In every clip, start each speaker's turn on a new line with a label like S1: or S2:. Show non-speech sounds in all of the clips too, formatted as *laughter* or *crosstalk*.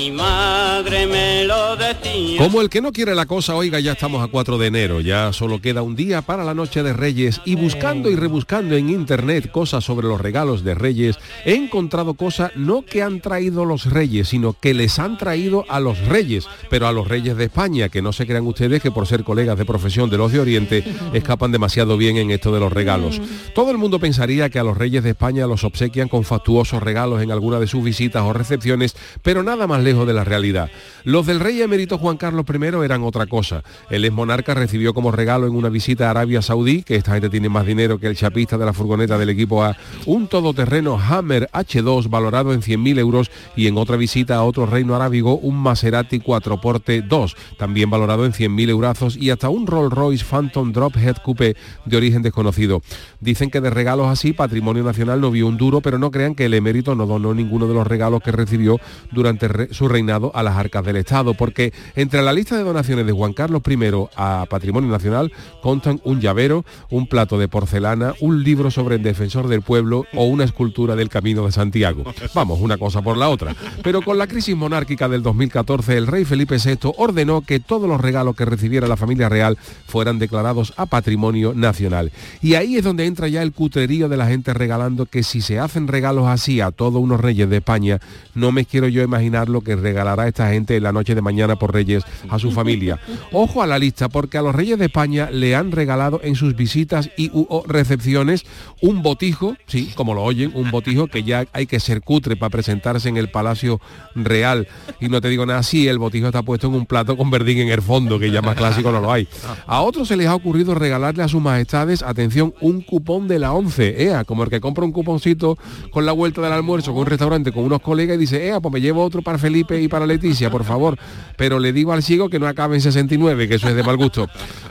S1: mi madre me lo decía.
S2: Como el que no quiere la cosa, oiga, ya estamos a 4 de enero, ya solo queda un día para la noche de Reyes y buscando y rebuscando en internet cosas sobre los regalos de Reyes, he encontrado cosas no que han traído los Reyes, sino que les han traído a los Reyes, pero a los Reyes de España, que no se crean ustedes que por ser colegas de profesión de los de Oriente *laughs* escapan demasiado bien en esto de los regalos. Todo el mundo pensaría que a los Reyes de España los obsequian con fastuosos regalos en alguna de sus visitas o recepciones, pero nada más de la realidad. Los del rey emérito Juan Carlos I eran otra cosa. El ex monarca recibió como regalo en una visita a Arabia Saudí, que esta gente tiene más dinero que el chapista de la furgoneta del equipo A, un todoterreno Hammer H2 valorado en 100.000 euros y en otra visita a otro reino arábigo un Maserati 4 Porte 2, también valorado en 100.000 eurazos y hasta un Rolls Royce Phantom Drophead Coupe de origen desconocido. Dicen que de regalos así Patrimonio Nacional no vio un duro, pero no crean que el emérito no donó ninguno de los regalos que recibió durante su reinado a las arcas del Estado, porque entre la lista de donaciones de Juan Carlos I a Patrimonio Nacional contan un llavero, un plato de porcelana, un libro sobre el defensor del pueblo o una escultura del Camino de Santiago. Vamos, una cosa por la otra. Pero con la crisis monárquica del 2014, el rey Felipe VI ordenó que todos los regalos que recibiera la familia real fueran declarados a Patrimonio Nacional. Y ahí es donde entra ya el cutrerío de la gente regalando que si se hacen regalos así a todos unos reyes de España, no me quiero yo imaginar lo que regalará esta gente en la noche de mañana por Reyes a su familia. Ojo a la lista, porque a los Reyes de España le han regalado en sus visitas y recepciones un botijo, sí, como lo oyen, un botijo que ya hay que ser cutre para presentarse en el Palacio Real. Y no te digo nada, sí, el botijo está puesto en un plato con verdín en el fondo, que ya más clásico no lo hay. A otros se les ha ocurrido regalarle a sus majestades, atención, un cupón de la 11, ea, como el que compra un cuponcito con la vuelta del almuerzo con un restaurante con unos colegas y dice, ea, pues me llevo otro para Felipe y para Leticia, por favor. Pero le digo al ciego que no acabe en 69, que eso es de mal gusto.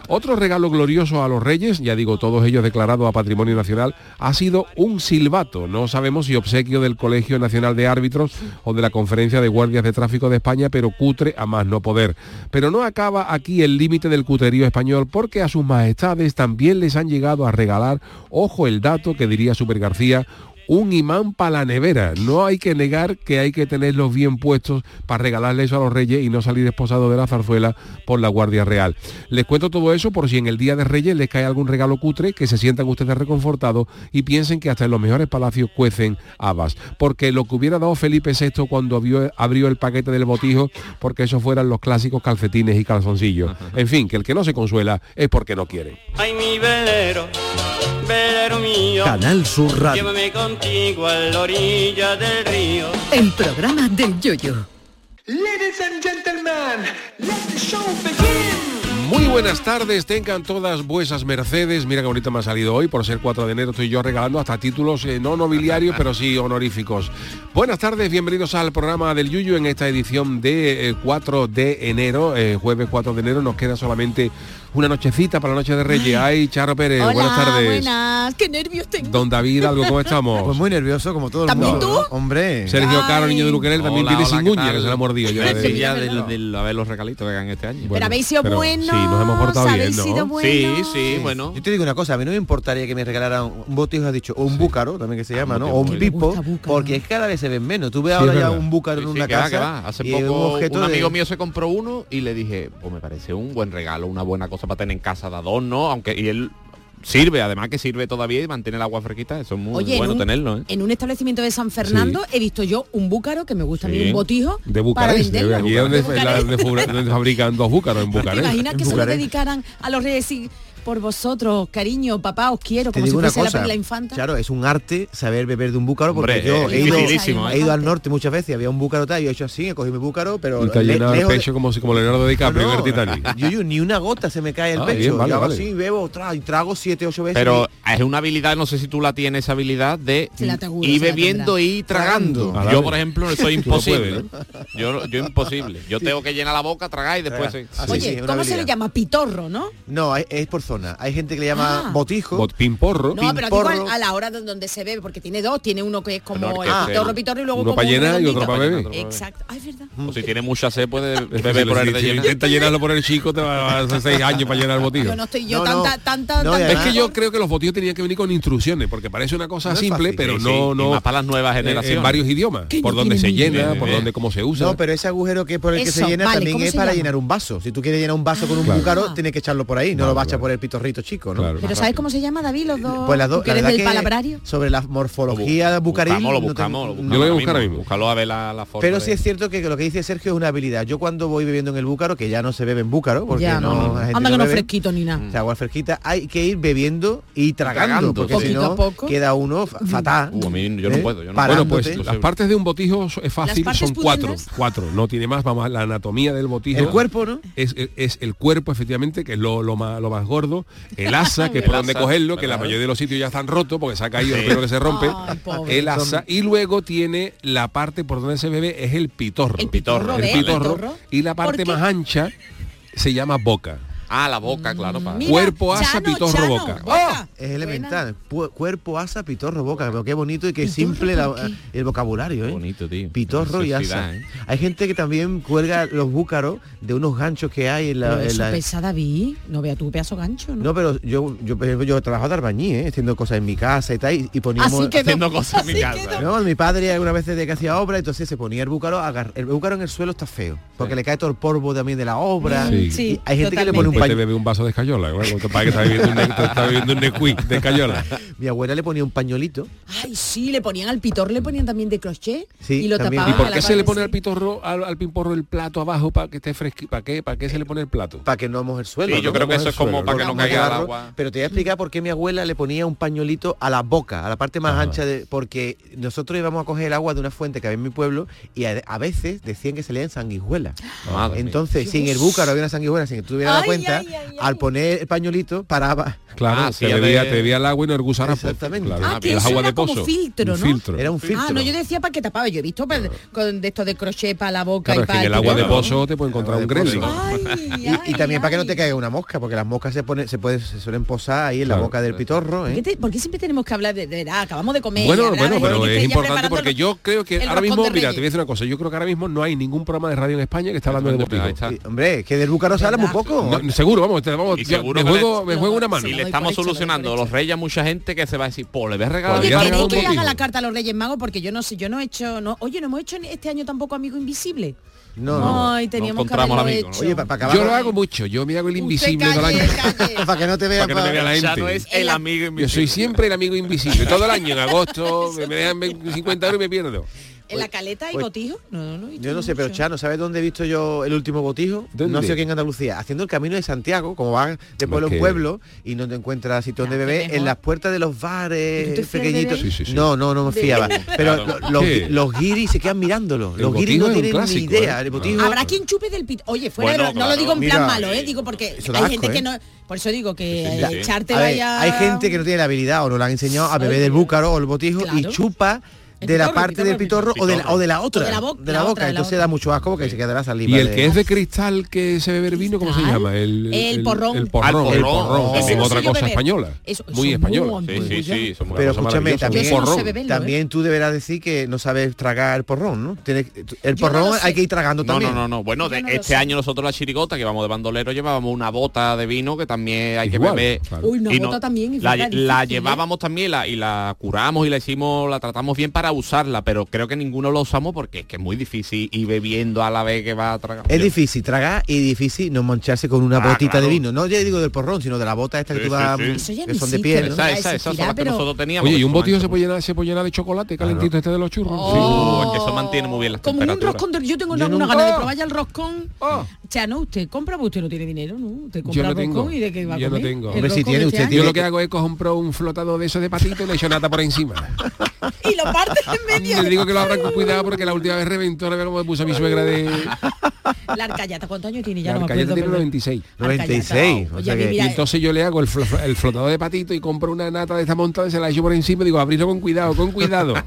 S2: Otro regalo glorioso a los reyes, ya digo, todos ellos declarados a Patrimonio Nacional, ha sido un silbato. No sabemos si obsequio del Colegio Nacional de Árbitros o de la Conferencia de Guardias de Tráfico de España, pero cutre a más no poder. Pero no acaba aquí el límite del cuterío español, porque a sus majestades también les han llegado a regalar, ojo el dato que diría Super García, un imán para la nevera. No hay que negar que hay que tenerlos bien puestos para regalarle eso a los reyes y no salir esposado de la zarzuela por la Guardia Real. Les cuento todo eso por si en el Día de Reyes les cae algún regalo cutre, que se sientan ustedes reconfortados y piensen que hasta en los mejores palacios cuecen habas. Porque lo que hubiera dado Felipe VI cuando abrió, el paquete del botijo, porque esos fueran los clásicos calcetines y calzoncillos. En fin, que el que no se consuela es porque no quiere.
S1: Ay, mi velero, velero mío.
S3: Canal Sur Radio.
S1: Llévame contigo a la orilla del río.
S3: El programa del Yoyo.
S4: Ladies and gentlemen, let the show begin.
S2: Muy buenas tardes, tengan todas vuesas mercedes. Mira qué bonito me ha salido hoy, por ser 4 de enero estoy yo regalando hasta títulos eh, no nobiliarios, pero sí honoríficos. Buenas tardes, bienvenidos al programa del Yuyu en esta edición de 4 eh, de enero, eh, jueves 4 de enero. Nos queda solamente una nochecita para la noche de Reyes. Ay, Charo Pérez, buenas tardes.
S5: Buenas, qué nervios tengo.
S2: Don David, algo, ¿cómo estamos?
S6: Pues muy nervioso, como todo el mundo.
S5: ¿También
S6: tú? Hombre.
S2: Sergio Caro, niño de Luquerel, también
S7: tiene
S2: sin uña, que se la ha mordido. Yo
S7: sí, ya de, a ver los regalitos que hagan este año.
S5: Pero habéis sido buenos.
S2: Sí, nos hemos portado bien, ¿no?
S5: Sido?
S7: Sí, sí, bueno.
S6: Yo te digo una cosa, a mí no me importaría que me regalaran un botijo, has dicho, o un sí. búcaro, también que se ah, llama, ¿no? O un pipo, porque es cada vez se ven menos. Tú ves ahora ya un búcaro en una casa.
S7: Hace poco un amigo mío se compró uno y le dije, pues me parece un buen regalo, una buena cosa puesto para tener en casa de adorno, aunque y él sirve, además que sirve todavía y mantiene el agua fresquita, eso es muy bueno tenerlo. ¿eh?
S5: En un establecimiento de San Fernando he visto yo un búcaro que me gusta a mí, un botijo.
S2: De Bucarest, para
S5: de,
S2: aquí fabrican dos búcaros en Bucarest.
S5: Imagina que se lo dedicaran a los reyes y por vosotros, cariño, papá, os quiero, como si fuese la perla infanta.
S6: Claro, es un arte saber beber de un búcaro, porque yo he ido,
S7: ¿eh?
S6: he ido, al norte muchas veces, había un búcaro tal, yo he hecho así, he cogido mi búcaro, pero...
S2: Y te el
S6: pecho de...
S2: como, como Leonardo DiCaprio
S6: no, no,
S2: Titanic.
S6: Yo, yo, ni una gota se me cae el
S2: ah,
S6: pecho, yo hago
S2: vale.
S6: así, bebo, y trago siete, ocho veces.
S7: Pero es una habilidad, no sé si tú la tienes, esa habilidad de ir bebiendo y tragando. Yo, por ejemplo, *laughs* soy imposible. Yo, yo imposible. Yo tengo que llenar la boca, tragar y después...
S5: Oye, ¿cómo se le llama? Pitorro, ¿no?
S6: No, es por zona. Hay gente que le llama
S5: ah.
S6: botijo.
S2: Bot, pimporro.
S5: No, pero a, la hora de donde se bebe, porque tiene dos. Tiene uno que es como el pitorro, pitorro y luego
S2: para llenar y otro para beber.
S5: Exacto.
S7: Pues si tiene mucha sed, puede *laughs* beber por el
S2: llenarlo por el chico, te va a hacer seis años para llenar el botijo.
S5: Yo no estoy yo tanta, tanta, tanta,
S2: Es que yo creo que los botijos tenían que venir con instrucciones, porque parece una cosa simple, pero no... no
S7: para las nuevas
S2: eh,
S7: generaciones.
S2: En varios idiomas. Por donde se llena, por donde cómo se usa.
S6: No, pero ese agujero que por el que se llena también es para llenar un vaso. Si tú quieres llenar un vaso ah. con un búcaro, tienes que echarlo por ahí, no lo vas a por el el pitorrito chico, ¿no?
S5: Pero ¿sabes cómo se llama, David, los dos?
S6: Pues las dos, la verdad
S5: del
S6: que
S5: palabrario?
S6: sobre la morfología de
S7: Bucareli. Lo buscamos, lo buscamos.
S2: Yo voy a buscar
S7: mismo. Búscalo a ver la, forma
S6: Pero
S7: de...
S6: sí es cierto que lo que dice Sergio es una habilidad. Yo cuando voy bebiendo en el Búcaro, que ya no se bebe en Búcaro, porque
S5: ya,
S6: no,
S5: no, Anda que no fresquito ni nada.
S6: O agua fresquita, hay que ir bebiendo y tragando, porque si no queda uno fatal.
S7: Uh, ¿eh? Yo no puedo, yo no
S2: Bueno, pues
S6: ¿eh?
S2: las partes de un botijo es fácil, son cuatro, cuatro, no tiene más, vamos a la anatomía del botijo.
S6: El cuerpo, ¿no?
S2: Es, el cuerpo, efectivamente, que es lo más lo más gordo el asa, que *laughs* es por donde cogerlo, que la mayoría de los sitios ya están rotos porque se ha caído, pero que se rompe, el asa, y luego tiene la parte por donde se bebe es el pitorro.
S5: El pitorro,
S2: el pitorro, y la parte más ancha se llama boca.
S7: Ah, la boca, claro.
S2: Cuerpo, asa, pitorro, boca.
S5: Oh,
S6: es elemental. Cuerpo, asa, pitorro, boca. Pero qué bonito y qué simple el vocabulario, ¿eh?
S7: Bonito.
S6: Pitorro y asa.
S7: ¿eh?
S6: Hay gente que también cuelga los búcaros de unos ganchos que hay en la...
S5: Pero
S6: en
S5: eso
S6: la...
S5: David. No vea tu pedazo gancho, ¿no?
S6: Pero yo, yo, yo, yo trabajo de albañí, ¿eh? Haciendo cosas en mi casa y tal. Y, poníamos...
S5: Así
S7: haciendo cosas en mi casa.
S6: No. mi padre alguna vez desde que hacía obra, entonces se ponía el búcaro. Agar... El búcaro en el suelo está feo. Porque le cae todo el polvo también de la obra.
S2: Sí.
S6: Y hay gente que le pone un
S2: te bebe un vaso de escayola. Bueno, tu está bebiendo un, está de escayola.
S6: Mi abuela le ponía un pañolito.
S5: Ay, sí, le ponían al pitor, le ponían también de crochet
S6: sí,
S5: y lo
S6: también.
S5: tapaban.
S2: ¿Y por qué se le pone al pitorro, al, al, pimporro el plato abajo para que esté fresco? ¿Para qué? ¿Para qué se le pone el plato?
S6: Para que no moje el suelo.
S7: Sí, yo creo que eso es como para que
S6: no
S7: caiga el agua.
S6: Pero te voy a explicar por qué mi abuela le ponía un pañolito a la boca, a la parte más ancha de. Porque nosotros íbamos a coger el agua de una fuente que había en mi pueblo y a, veces decían que se leían sanguijuelas. Entonces, sin el búcaro había una sanguijuela, sin que tú tuvieras la cuenta, al poner el pañuelito paraba.
S2: Claro,
S7: ah, se
S2: te el agua y no el gusano.
S6: Pues, Exactamente.
S2: Claro,
S5: ah, que
S2: agua de pozo.
S5: filtro, ¿no?
S2: Un filtro.
S6: Era un filtro.
S5: Ah, no, yo decía para que tapaba. Yo he visto con de esto de crochet para la boca y para...
S2: Es que el agua de pozo te puede encontrar un
S5: gremio.
S6: Y, también para que no te caiga una mosca, porque las moscas se ponen, se, pueden, se suelen posar ahí en la boca del pitorro. ¿eh?
S5: Siempre tenemos que hablar de, de, Acabamos de comer.
S2: Bueno, bueno, pero es importante porque yo creo que ahora mismo, mira, te voy a decir una cosa. Yo creo que ahora mismo no hay ningún programa de radio en España que está hablando de
S6: deportivo. Hombre, que del Bucaro se habla muy poco
S2: seguro, vamos, te, vamos
S7: seguro
S2: me,
S7: juego, le,
S2: me juego una mano.
S7: Y le estamos solucionando los reyes a mucha gente que se va a decir, po, le voy a regalar.
S5: Oye, que,
S2: le
S5: haga la carta a los reyes magos porque yo no sé, yo no he hecho, no, oye, no hemos hecho este año tampoco Amigo Invisible.
S6: No, no,
S5: no, y teníamos no
S7: que
S5: haberlo hecho.
S6: Oye, pa, pa acabar,
S2: yo lo hago mucho, yo me hago el invisible
S5: calle,
S2: todo el año.
S6: para que no te vea,
S2: para que no te vea la gente.
S7: Ya no es el amigo invisible.
S2: Yo soy siempre el amigo invisible, todo el año, en agosto, *laughs* me, me dejan 50 euros y me pierdo.
S5: ¿En la pues, caleta y
S6: pues,
S5: botijo? No, no,
S6: yo no sé, pero Chano, ¿sabes dónde he visto yo el último botijo?
S2: ¿Dónde?
S6: No sé quién en Andalucía. Haciendo el camino de Santiago, como van de pueblo en pueblo y no te encuentras sitio donde
S5: ah,
S6: beber, en las puertas de los bares pequeñitos.
S2: Sí.
S6: No, no, no me fiaba. Pero los, los guiris se quedan mirándolo. Los guiris no tienen
S2: clásico, ni
S6: idea.
S2: Eh.
S6: Botijo...
S5: Habrá quien chupe del pito. Oye, fuera de no lo digo en plan malo. ¿eh? Digo porque hay gente que ¿eh? no. Por eso digo que echarte vaya.
S6: Hay gente que no tiene la habilidad o no la han enseñado a beber del búcaro o el botijo y chupa de la parte del pitorro o de la, o de la otra.
S5: O de la boca,
S6: de la
S5: la
S6: boca.
S5: otra, de la
S6: Entonces
S5: otra.
S6: da mucho asco porque se queda la saliva.
S2: Y el
S6: de-
S2: que es de cristal que se bebe el vino, ¿cómo se llama? El,
S5: El porrón.
S2: El porrón,
S7: Ah, el porrón.
S2: también otra cosa
S5: beber.
S2: española.
S5: Eso- eso
S2: muy
S5: es
S2: española.
S7: Sí, sí, sí. muy
S6: Pero escúchame, también, también tú deberás decir que no sabes tragar el porrón, ¿no? Tienes- el porrón hay que ir tragando
S7: No,
S6: también.
S7: no, no, no. Bueno, este año nosotros la chirigota, que vamos de bandolero, llevábamos una bota de vino que también hay que beber.
S2: claro.
S5: Uy, una
S7: Y
S5: bota también es
S7: la,
S5: ¿eh?
S7: llevábamos también la, y la curamos y la hicimos, la tratamos bien para usarla, pero creo que ninguno lo usamos porque es que es muy difícil ir bebiendo a la vez que va a tragar.
S6: Es
S7: Yo-
S6: difícil tragar y difícil no mancharse con una
S7: Ah,
S6: botita
S7: claro.
S6: de vino. No ya digo del porrón, sino de la bota esta que
S7: Sí,
S6: tú
S7: sí,
S6: vas,
S7: sí.
S5: Ya
S6: que
S5: no
S6: son de piel.
S5: ¿no?
S6: ¿no?
S7: Esa, esa, esas son las que nosotros teníamos.
S2: Oye, y
S7: que
S2: un botillo se puede llenar, se puede llenar de chocolate calentito este de los churros.
S5: Oh.
S7: Es que eso mantiene muy bien las
S5: Como un roscón de- yo tengo
S6: Yo
S5: una, una gana de probar ya el roscón.
S2: Oh.
S5: Chano, usted compra, porque usted no tiene dinero, ¿no? Usted
S2: Yo
S5: compra
S2: no
S5: roscón
S2: tengo.
S5: y de qué va a
S2: Yo no
S5: comer.
S2: tengo.
S5: El
S6: Hombre, si
S5: roscón
S6: tiene,
S5: de
S6: usted
S5: este
S2: Yo lo que hago es comprar un flotador de esos de patito y le echo nata por encima. *laughs*
S5: Y lo parte.
S2: Le digo que lo abran con cuidado porque la última vez reventó, no veo cómo me puso a mi suegra de...
S5: La arcayata, ¿cuántos años tiene? Ya
S2: La
S5: no me
S2: Arcayata tiene
S5: perdón.
S2: 96.
S5: Arcayata,
S6: 96, o
S5: oye,
S6: sea
S5: a mí,
S6: que-
S2: Y entonces yo le hago el, el flotador de patito y compro una nata de esta montada y se la echo por encima y digo, abrirlo con cuidado, con cuidado. *laughs*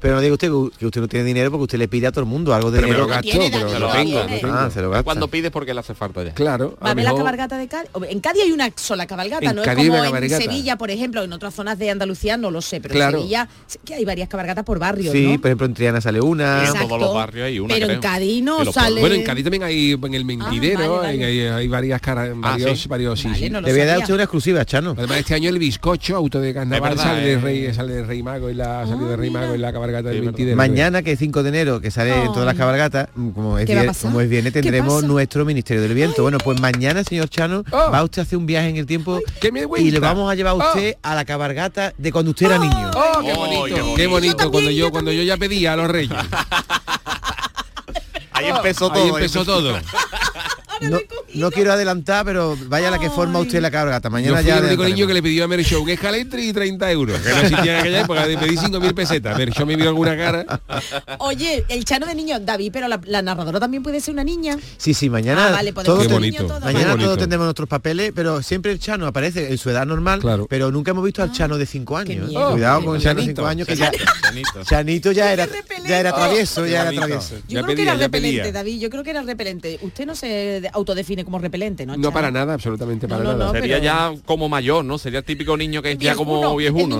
S6: Pero no diga usted que- usted no tiene dinero porque usted le pide a todo el mundo algo de
S2: Pero me lo
S6: dinero.
S2: gasto,
S5: tiene,
S2: pero
S5: David,
S2: lo
S5: lo
S2: tengo,
S5: tiene.
S2: lo tengo.
S6: Ah, se lo gasta.
S7: Cuando pides porque le hace falta ya.
S2: Claro.
S5: ¿Va a ver la cabalgata de Cádiz? En Cádiz hay una sola cabalgata,
S2: En
S5: no
S2: Cádiz
S5: es como en
S2: cabalgata.
S5: Sevilla, por ejemplo, en otras zonas de Andalucía no lo sé, pero
S2: Claro.
S5: Sevilla que hay varias cabalgatas por barrio,
S6: Sí,
S5: ¿no?
S6: por ejemplo en Triana sale una.
S7: en todos los barrios hay una,
S5: Pero
S7: creo.
S5: en Cádiz no
S7: Y los
S5: sale.
S2: Bueno, en Cádiz también hay en el mentidero,
S5: vale, vale.
S2: Hay, hay varias caras, varios,
S7: sí.
S2: varios, sí,
S5: Vale,
S2: sí.
S5: no
S6: Te voy a dar usted una exclusiva, Chano.
S2: Además este año el bizcocho, auto de carnaval,
S7: verdad,
S2: sale de
S7: eh.
S2: Rey, sale de Rey Mago y la salió de Rey. Mago en la cabalgata del mentidero.
S6: Mañana, que es 5 de enero, que sale en todas las cabalgatas, como es,
S5: ¿Qué va a
S6: vier-
S5: pasar?
S6: como es viernes,
S5: ¿Qué
S6: tendremos nuestro Ministerio del Viento. Bueno, pues mañana, señor Chano,
S2: Oh.
S6: va usted a hacer un viaje en el tiempo
S2: ¿Qué me
S6: y le vamos a llevar a usted a la cabalgata de cuando usted era niño.
S2: Oh, qué bonito,
S7: qué
S2: qué
S7: bonito.
S2: bonito,
S5: Yo
S2: cuando
S5: también,
S2: yo
S5: yo
S2: cuando yo ya pedía a los reyes. *laughs*
S7: Ahí empezó
S2: Ahí
S7: todo.
S2: empezó todo.
S6: No, no quiero adelantar, pero vaya la que forma usted la cabalgata.
S2: Yo
S6: Mañana
S2: fui
S6: ya
S2: el único niño que le pidió a Mer Show que es calentri y 30 euros. Que no existía en aquella época, le pedí 5.000 pesetas. Show me vio alguna cara.
S5: Oye, el chano de niño, David, pero la, la narradora también puede ser una niña.
S6: Sí, sí, mañana
S5: Ah, vale, podemos
S6: todos,
S2: Qué bonito.
S5: niños todos.
S6: mañana
S2: Qué bonito.
S6: todos tendremos nuestros papeles, pero siempre el Chano aparece en su edad normal,
S2: Claro.
S6: pero nunca hemos visto al Chano de 5 años. Cuidado con el Chano de
S2: Chanito.
S6: 5 años que ya
S7: Chanito.
S6: Chanito ya era ya era travieso, ya era travieso.
S5: Yo
S2: Ya
S5: creo que era repelente,
S2: pedía.
S5: David. Yo creo que era repelente. Usted no se autodefine como repelente, ¿no?
S2: No para nada, absolutamente para
S5: No, no,
S2: nada.
S5: no.
S7: Sería
S5: pero-
S7: ya como mayor, ¿no? Sería el típico niño que es ya como viejuno.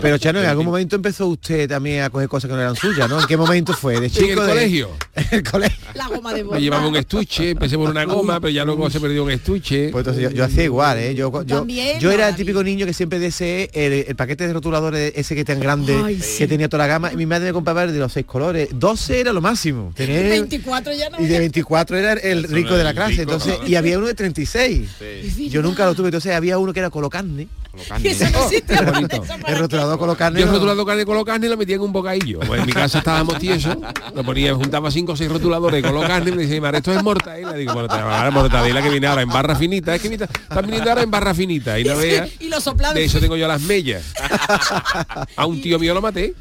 S6: Pero Chano, en algún momento empezó usted también a coger cosas que no eran suyas, ¿no? ¿En qué momento fue? ¿De *laughs* chico?
S2: en el
S6: de-
S2: colegio. *laughs*
S6: El colegio.
S5: La goma de
S2: Me
S5: bola.
S2: llevaba un estuche, empecé por una goma, pero ya luego se perdió un estuche.
S6: Pues entonces yo, yo hacía igual, ¿eh? Yo, yo,
S5: También,
S6: yo era el típico niño que siempre deseé el, el paquete de rotuladores ese que tan grande,
S5: Ay,
S6: que
S5: sí.
S6: tenía toda la gama. Y mi madre me compraba el de los seis colores. 12 era lo máximo. Tener, *laughs*
S5: 24 ya no.
S6: y de 24 era el rico de la
S7: el
S6: clase.
S7: rico,
S6: entonces. Y había uno de 36.
S7: Sí.
S6: Yo nunca lo tuve. Entonces había uno que era *laughs*
S2: bonito.
S5: Eso para
S6: El rotulador colocarne.
S2: Yo
S6: no.
S2: rotulado carne y lo metía en un bocadillo. Pues en mi casa estábamos tiesos, lo ponía, juntaba cinco o seis rotuladores carne y me decía, esto es mortadela. Digo, bueno, te va a dar mortadela que viene ahora en barra finita. Es que mira, están viniendo ahora en barra finita y no *laughs* veas.
S5: Y lo soplaba.
S2: De eso tengo yo las mellas. A un tío mío lo maté.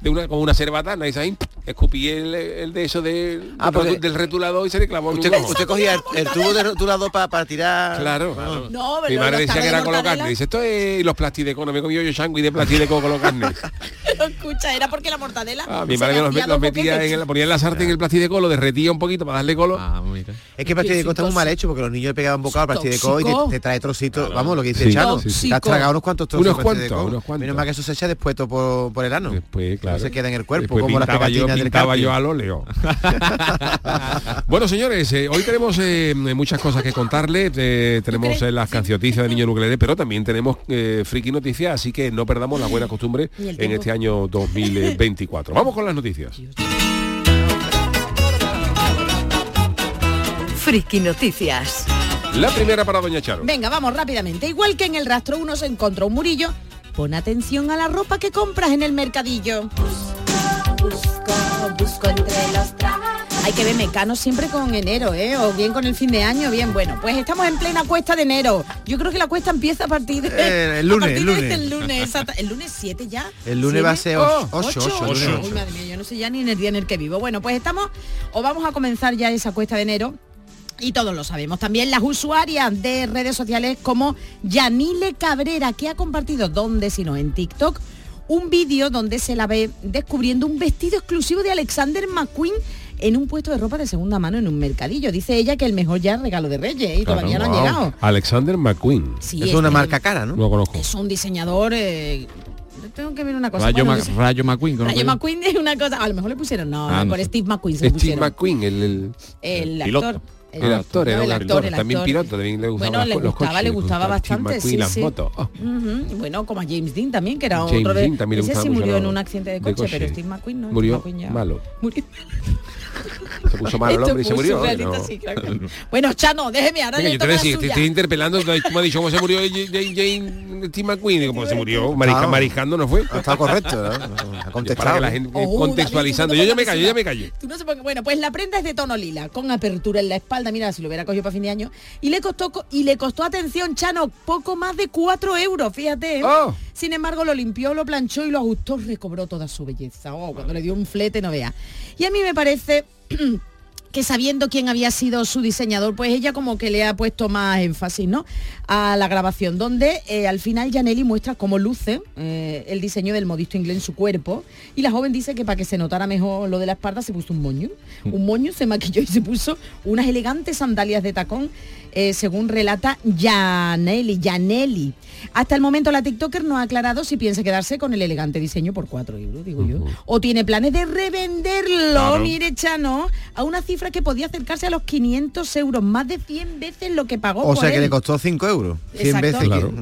S2: De una, con una cerbatana y ahí escupí el, el de eso de,
S6: Ah,
S2: del, del retulador y se le clavó
S6: Usted, usted cogía el, el tubo de rotulador para tirar.
S2: Claro.
S5: No, pero
S2: Mi madre
S5: los
S2: decía que era
S5: de
S2: con carne. Dice, esto es los plastidecos. No me he comido yo sangui de plastideco con carne. *laughs*
S5: Pero escucha, era porque la mortadela.
S2: Ah, mi madre los, metía en el, ponía en la sartén el plastideco, lo derretía un poquito para darle color.
S7: Ah, mira.
S6: Es que el plastideco está muy mal hecho porque los niños le pegaban bocado al plastideco y te, trae trocitos. Vamos, lo que dice
S2: Sí,
S6: Chano.
S2: sí,
S5: sí.
S6: Te has tragado unos cuantos trozos
S2: Unos
S6: de
S2: cuantos,
S6: plastideco. Menos mal que eso se echa después todo por, por el ano.
S2: Después, claro.
S6: No se queda en el cuerpo, como las
S2: pintaba
S6: del Carpio.
S2: yo al óleo. *laughs* bueno, señores, eh, hoy tenemos eh, muchas cosas que contarles. Eh, tenemos eh, las cancioticias de Niño Nuclear, pero también tenemos eh, friki noticias, así que no perdamos la buena costumbre en este año 2024. *laughs* Vamos con las noticias.
S3: Friki Noticias.
S2: La primera para Doña Charo.
S5: Venga, vamos rápidamente. Igual que en el rastro uno se encontró un murillo, pon atención a la ropa que compras en el mercadillo. Busco, busco entre los trajes. Hay que ver Mecano siempre con enero, ¿eh? O bien con el fin de año, bien. Bueno, pues estamos en plena cuesta de enero. Yo creo que la cuesta empieza a partir de...
S6: Eh, el *laughs* lunes,
S5: a partir
S6: el
S5: de
S6: lunes.
S5: El lunes. El lunes 7 ya.
S6: El lunes va a ser
S5: ¿Siete?
S6: 8, 8,
S5: Ocho, ocho. Uy, madre mía, yo no sé ya ni en el día en el que vivo. Bueno, pues estamos, o vamos a comenzar ya esa cuesta de enero. Y todos lo sabemos. También las usuarias de redes sociales como Yanile Cabrera, que ha compartido, ¿dónde sino en TikTok? Un vídeo donde se la ve descubriendo un vestido exclusivo de Alexander McQueen en un puesto de ropa de segunda mano en un mercadillo. Dice ella que el mejor ya es regalo de Reyes y todavía no han llegado.
S2: Alexander McQueen.
S5: Sí,
S6: es
S5: es
S6: una marca cara, ¿no?
S2: No lo conozco.
S5: Es un diseñador... eh, tengo que ver una cosa.
S7: Rayo,
S5: Bueno,
S7: Ma- Rayo McQueen. ¿cómo
S5: Rayo? McQueen *laughs* es una cosa, a lo mejor le pusieron, no,
S7: Ah,
S5: no,
S7: no
S5: por
S7: sé.
S5: Steve McQueen se
S2: Steve
S5: pusieron.
S2: McQueen, el, el,
S5: El,
S7: El piloto.
S5: Actor.
S2: el actor, era
S5: el
S2: un
S5: actor,
S2: actor,
S5: el
S2: también
S5: actor.
S2: piloto, también le gustaba
S5: Bueno, le
S2: los
S5: gustaba,
S2: coches,
S5: le gustaba bastante, sí,
S2: las
S5: sí.
S2: motos. Oh.
S5: Ujú, Bueno, como a James Dean también, que era
S2: James
S5: otro de...
S2: Dean también le
S5: Ese
S2: gustaba
S5: sí murió en un accidente de
S2: de
S5: coche,
S2: coche.
S5: pero Steve McQueen no. Steve
S2: Murió
S5: McQueen ya-
S2: malo.
S5: Murió.
S2: Se puso malo el hombre y se murió. *laughs*
S5: Bueno, Chano, déjeme, ahora
S2: Venga, yo te decir, te estoy interpelando, tú me has dicho cómo se murió Jane, Jane Steve McQueen, pues se murió, marisca,
S6: Claro.
S2: mariscando no fue.
S6: Ha estado correcto, *laughs* ¿no? Ha
S2: Para
S6: contestado.
S2: que la gente contextualizando. Yo ya me callo, ya me callo.
S5: Tú no se ponga- Bueno, pues la prenda es de tono lila, con apertura en la espalda, mira, si lo hubiera cogido para fin de año. Y le costó, co- y le costó atención, Chano, poco más de 4 euros, fíjate. ¿eh?
S2: Oh.
S5: Sin embargo, lo limpió, lo planchó y lo ajustó, recobró toda su belleza. Oh, cuando le dio un flete, no vea. Y a mí me parece que sabiendo quién había sido su diseñador, pues ella como que le ha puesto más énfasis, ¿no? A la grabación, donde eh, al final Janelli muestra cómo luce eh, el diseño del modisto inglés en su cuerpo y la joven dice que para que se notara mejor lo de la espalda se puso un moño. Un moño se maquilló y se puso unas elegantes sandalias de tacón, eh, según relata Janelli, Janelli. Hasta el momento la TikToker no ha aclarado si piensa quedarse con el elegante diseño por 4 euros, digo yo. O tiene planes de revenderlo,
S7: Claro.
S5: mire Chano, a una cifra que podía acercarse a los 500 euros, más de 100 veces lo que pagó
S6: O
S5: por
S6: sea que le costó 5 euros. 100
S5: Exacto.
S6: veces.
S2: Claro.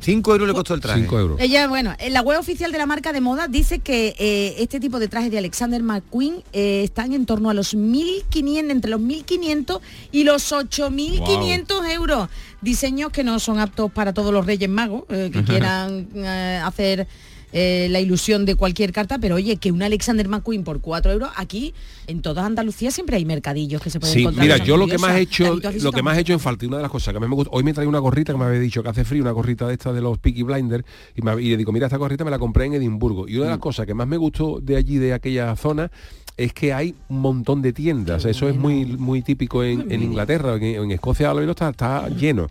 S6: 5 euros le costó el traje.
S2: 5 euros.
S5: Ella, bueno, en la web oficial de la marca de moda dice que eh, este tipo de trajes de Alexander McQueen eh, están en torno a los 1.500, entre los 1.500 y los 8.500 euros. Diseños que no son aptos para todos los Reyes Magos, eh, que quieran eh, hacer eh, la ilusión de cualquier carta, pero oye, que un Alexander McQueen por 4 euros, aquí en toda Andalucía siempre hay mercadillos que se pueden
S2: Sí,
S5: encontrar.
S2: mira, yo lo que más he hecho,
S5: David, ¿tú has
S2: lo que más he hecho en falta, y una de las cosas que a mí me gusta, hoy me traí una gorrita que me había dicho que hace frío, una gorrita de estas de los Peaky Blinders, y, me, y le digo, mira, esta gorrita me la compré en Edimburgo. Y una de
S5: Mm.
S2: las cosas que más me gustó de allí, de aquella zona, es que hay un montón de tiendas. Eso es muy muy típico en, en Inglaterra, en, en Escocia a lo menos está, está lleno.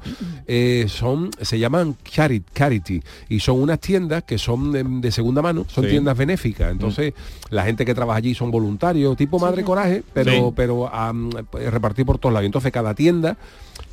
S2: Eh, son, se llaman Charity, Charity y son unas tiendas que son de, de segunda mano, son
S7: Sí.
S2: tiendas benéficas. Entonces, la gente que trabaja allí son voluntarios, tipo madre coraje, pero,
S7: Sí.
S2: pero repartir por todos lados. Entonces, cada tienda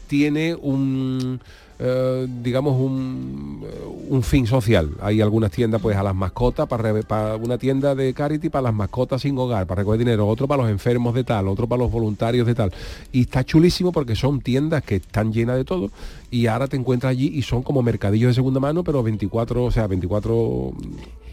S2: tiene un eh, digamos un, eh, un fin social. Hay algunas tiendas pues a las mascotas para, una tienda de Carity para las mascotas sin hogar para recoger dinero otro para los enfermos de tal otro para los voluntarios de tal. Y está chulísimo porque son tiendas que están llenas de todo y ahora te encuentras allí y son como mercadillos de segunda mano pero 24 o sea 24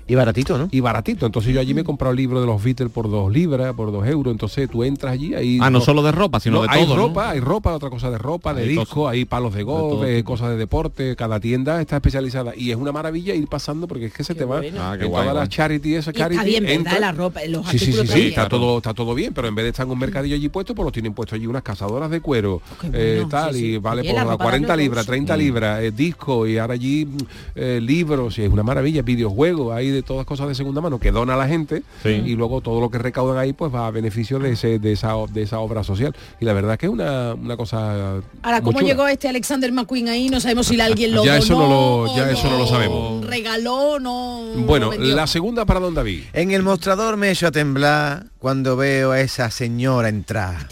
S6: Y baratito, ¿no?
S2: y baratito entonces yo allí me he comprado el libro de los Beatles por dos libras por dos euros entonces tú entras allí ahí
S7: Ah, no solo de ropa, sino
S2: no,
S7: de
S2: hay
S7: todo. ¿no?
S2: ropa, hay ropa, otra cosa de ropa, de
S7: Hay
S2: disco,
S7: cosas.
S2: hay palos de golf, eh, cosas de deporte, cada tienda está especializada y es una maravilla ir pasando porque es que se te va
S5: bueno.
S7: Ah, qué
S2: en
S7: guay,
S2: todas
S7: guay.
S2: las charity, esa
S5: Y está
S2: charity
S5: bien, ¿verdad?
S2: entra-
S5: La ropa, los
S2: Sí, sí, sí, sí, está todo, está todo bien, pero en vez de estar en un mercadillo allí puesto, pues los tienen puesto allí unas cazadoras de cuero,
S5: Qué
S2: eh, tal,
S5: sí, sí.
S2: y vale
S5: la
S2: por
S5: ropa
S2: 40
S5: darle
S2: libras,
S5: uso.
S2: 30 libras, eh, disco, y ahora allí mm, libros, y es una maravilla, videojuegos, hay de todas cosas de segunda mano que dona la gente,
S7: Sí.
S2: y luego todo lo que recaudan ahí pues va a beneficio de, ese, de, esa, de esa obra social. Y la verdad es que es una, una cosa...
S5: Ahora, ¿cómo
S2: chula.
S5: llegó este Alexander McQueen ahí? No sabemos si alguien lo
S2: Ya eso no lo- ya eso no lo sabemos.
S5: Regaló, no.
S2: Bueno, la segunda para don David.
S6: En el mostrador me echo a temblar cuando veo a esa señora entrar.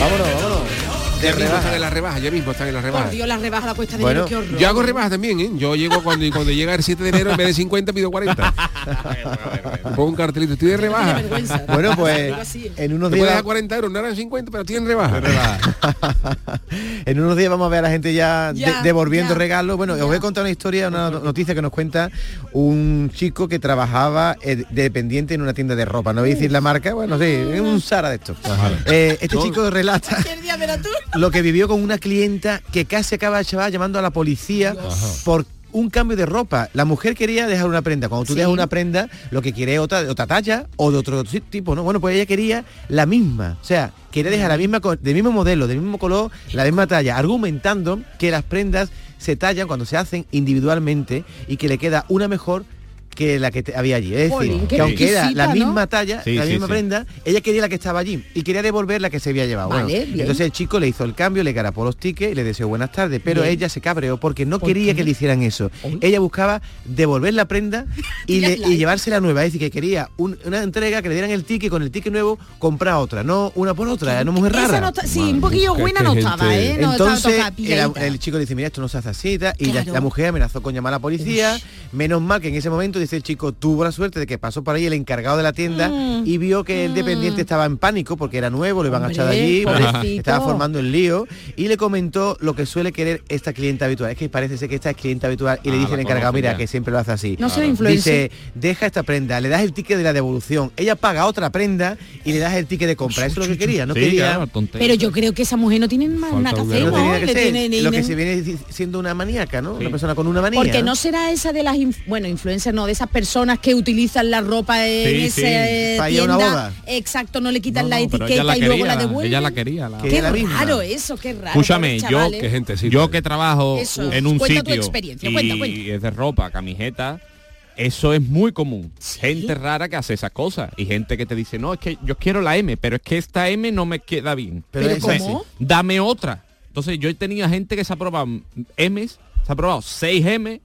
S6: Vámonos, vámonos.
S2: Ya mismo
S6: rebaja.
S2: están en la rebaja, ya mismo están en la rebaja.
S5: Por Dios, la rebaja la cuesta de
S6: Bueno,
S5: enero, qué horror.
S2: Yo hago rebajas también, ¿eh? Yo llego cuando, cuando llega el 7 de enero, en vez de 50 pido 40. *laughs* Pongo un cartelito, estoy de rebaja.
S6: Bueno, pues en unos
S2: Te puedes
S6: días
S2: a 40 euros, no eran 50, pero tienen rebaja. *laughs*
S6: en unos días vamos a ver a la gente ya, de-
S5: Ya,
S6: devolviendo
S5: ya,
S6: regalos. Bueno, os voy a contar una historia, una no- noticia que nos cuenta un chico que trabajaba eh, dependiente en una tienda de ropa. No voy a decir la marca, bueno, sí, es un Sara de esto. Eh, este chico relata *laughs* Lo que vivió con una clienta que casi acaba chaval llamando a la policía por un cambio de ropa. La mujer quería dejar una prenda. Cuando tú
S5: Sí.
S6: dejas una prenda, lo que quiere es otra, otra talla o de otro ti- tipo, ¿no? Bueno, pues ella quería la misma. O sea, quería dejar la misma, del mismo modelo, del mismo color, la misma talla, argumentando que las prendas se tallan cuando se hacen individualmente y que le queda una mejor que la que había allí. Es decir, que aunque era la
S5: ¿no?
S6: misma talla,
S7: Sí,
S6: la
S7: sí,
S6: misma
S7: sí.
S6: prenda, ella quería la que estaba allí y quería devolver la que se había llevado.
S5: Vale,
S6: Bueno,
S5: bien.
S6: entonces el chico le hizo el cambio, le garapó los tickets y le deseó buenas tardes, pero
S5: Bien.
S6: ella se cabreó porque no
S5: ¿Por
S6: quería
S5: qué?
S6: que le hicieran eso. Ella buscaba devolver la prenda *laughs* y, le- y llevarse la nueva, es decir, que quería un- una entrega que le dieran el ticket y con el ticket nuevo comprar otra, no una por otra, era una mujer
S5: Esa
S6: rara.
S5: no está- sí, un poquillo buena no
S2: gente-
S5: estaba, ¿eh? No estaba
S6: Entonces el, el chico dice, mira, esto no se hace así y tal", y la,
S5: Claro.
S6: la mujer amenazó con llamar a la policía. Menos mal que en ese momento dice el chico tuvo la suerte de que pasó por ahí el encargado de la tienda
S5: Mm.
S6: y vio que el dependiente estaba en pánico porque era nuevo, lo iban a echar de allí,
S5: pobrecito.
S6: estaba formando el lío y le comentó lo que suele querer esta clienta habitual. Es que parece ser que esta es clienta habitual y le
S7: Ah,
S6: dice el encargado, mira,
S7: ya.
S6: que siempre lo hace así.
S5: No será influencer.
S6: Dice, deja esta prenda, le das el ticket de la devolución, ella paga otra prenda y le das el ticket de compra. Eso es lo que quería, no
S7: Sí,
S6: quería...
S7: claro.
S5: Pero yo creo que esa mujer no tiene más nada que hacer,
S6: No que
S5: Le
S6: ser
S5: tiene ni-
S6: lo que se viene siendo una maníaca, ¿no?
S7: Sí.
S6: Una persona con una manía.
S5: Porque no será esa de las, inf- bueno, influencers, no, de esas personas que utilizan la ropa en
S7: Sí,
S5: esa
S7: sí.
S5: eh,
S6: una
S5: tienda.
S6: boda.
S5: Exacto, no le quitan
S7: No,
S5: la
S7: no,
S5: etiqueta
S7: la
S5: y luego la devuelven.
S7: Ella la quería. la-
S6: Que
S5: Qué raro eso, qué raro.
S7: Escúchame, yo-.
S2: Qué gente, sí.
S7: yo que trabajo
S5: Eso,
S7: en un
S5: cuenta tu
S7: sitio
S5: experiencia,
S7: y
S5: cuenta, cuenta.
S7: es de ropa, camiseta, eso es muy común.
S5: ¿Sí?
S7: Gente rara que hace esas cosas y gente que te dice, no, es que yo quiero la M, pero es que esta M no me queda bien.
S6: Pero
S5: ¿Pero cómo?
S7: Dame otra. Entonces yo he tenido gente que se ha probado M's, se ha probado 6 M,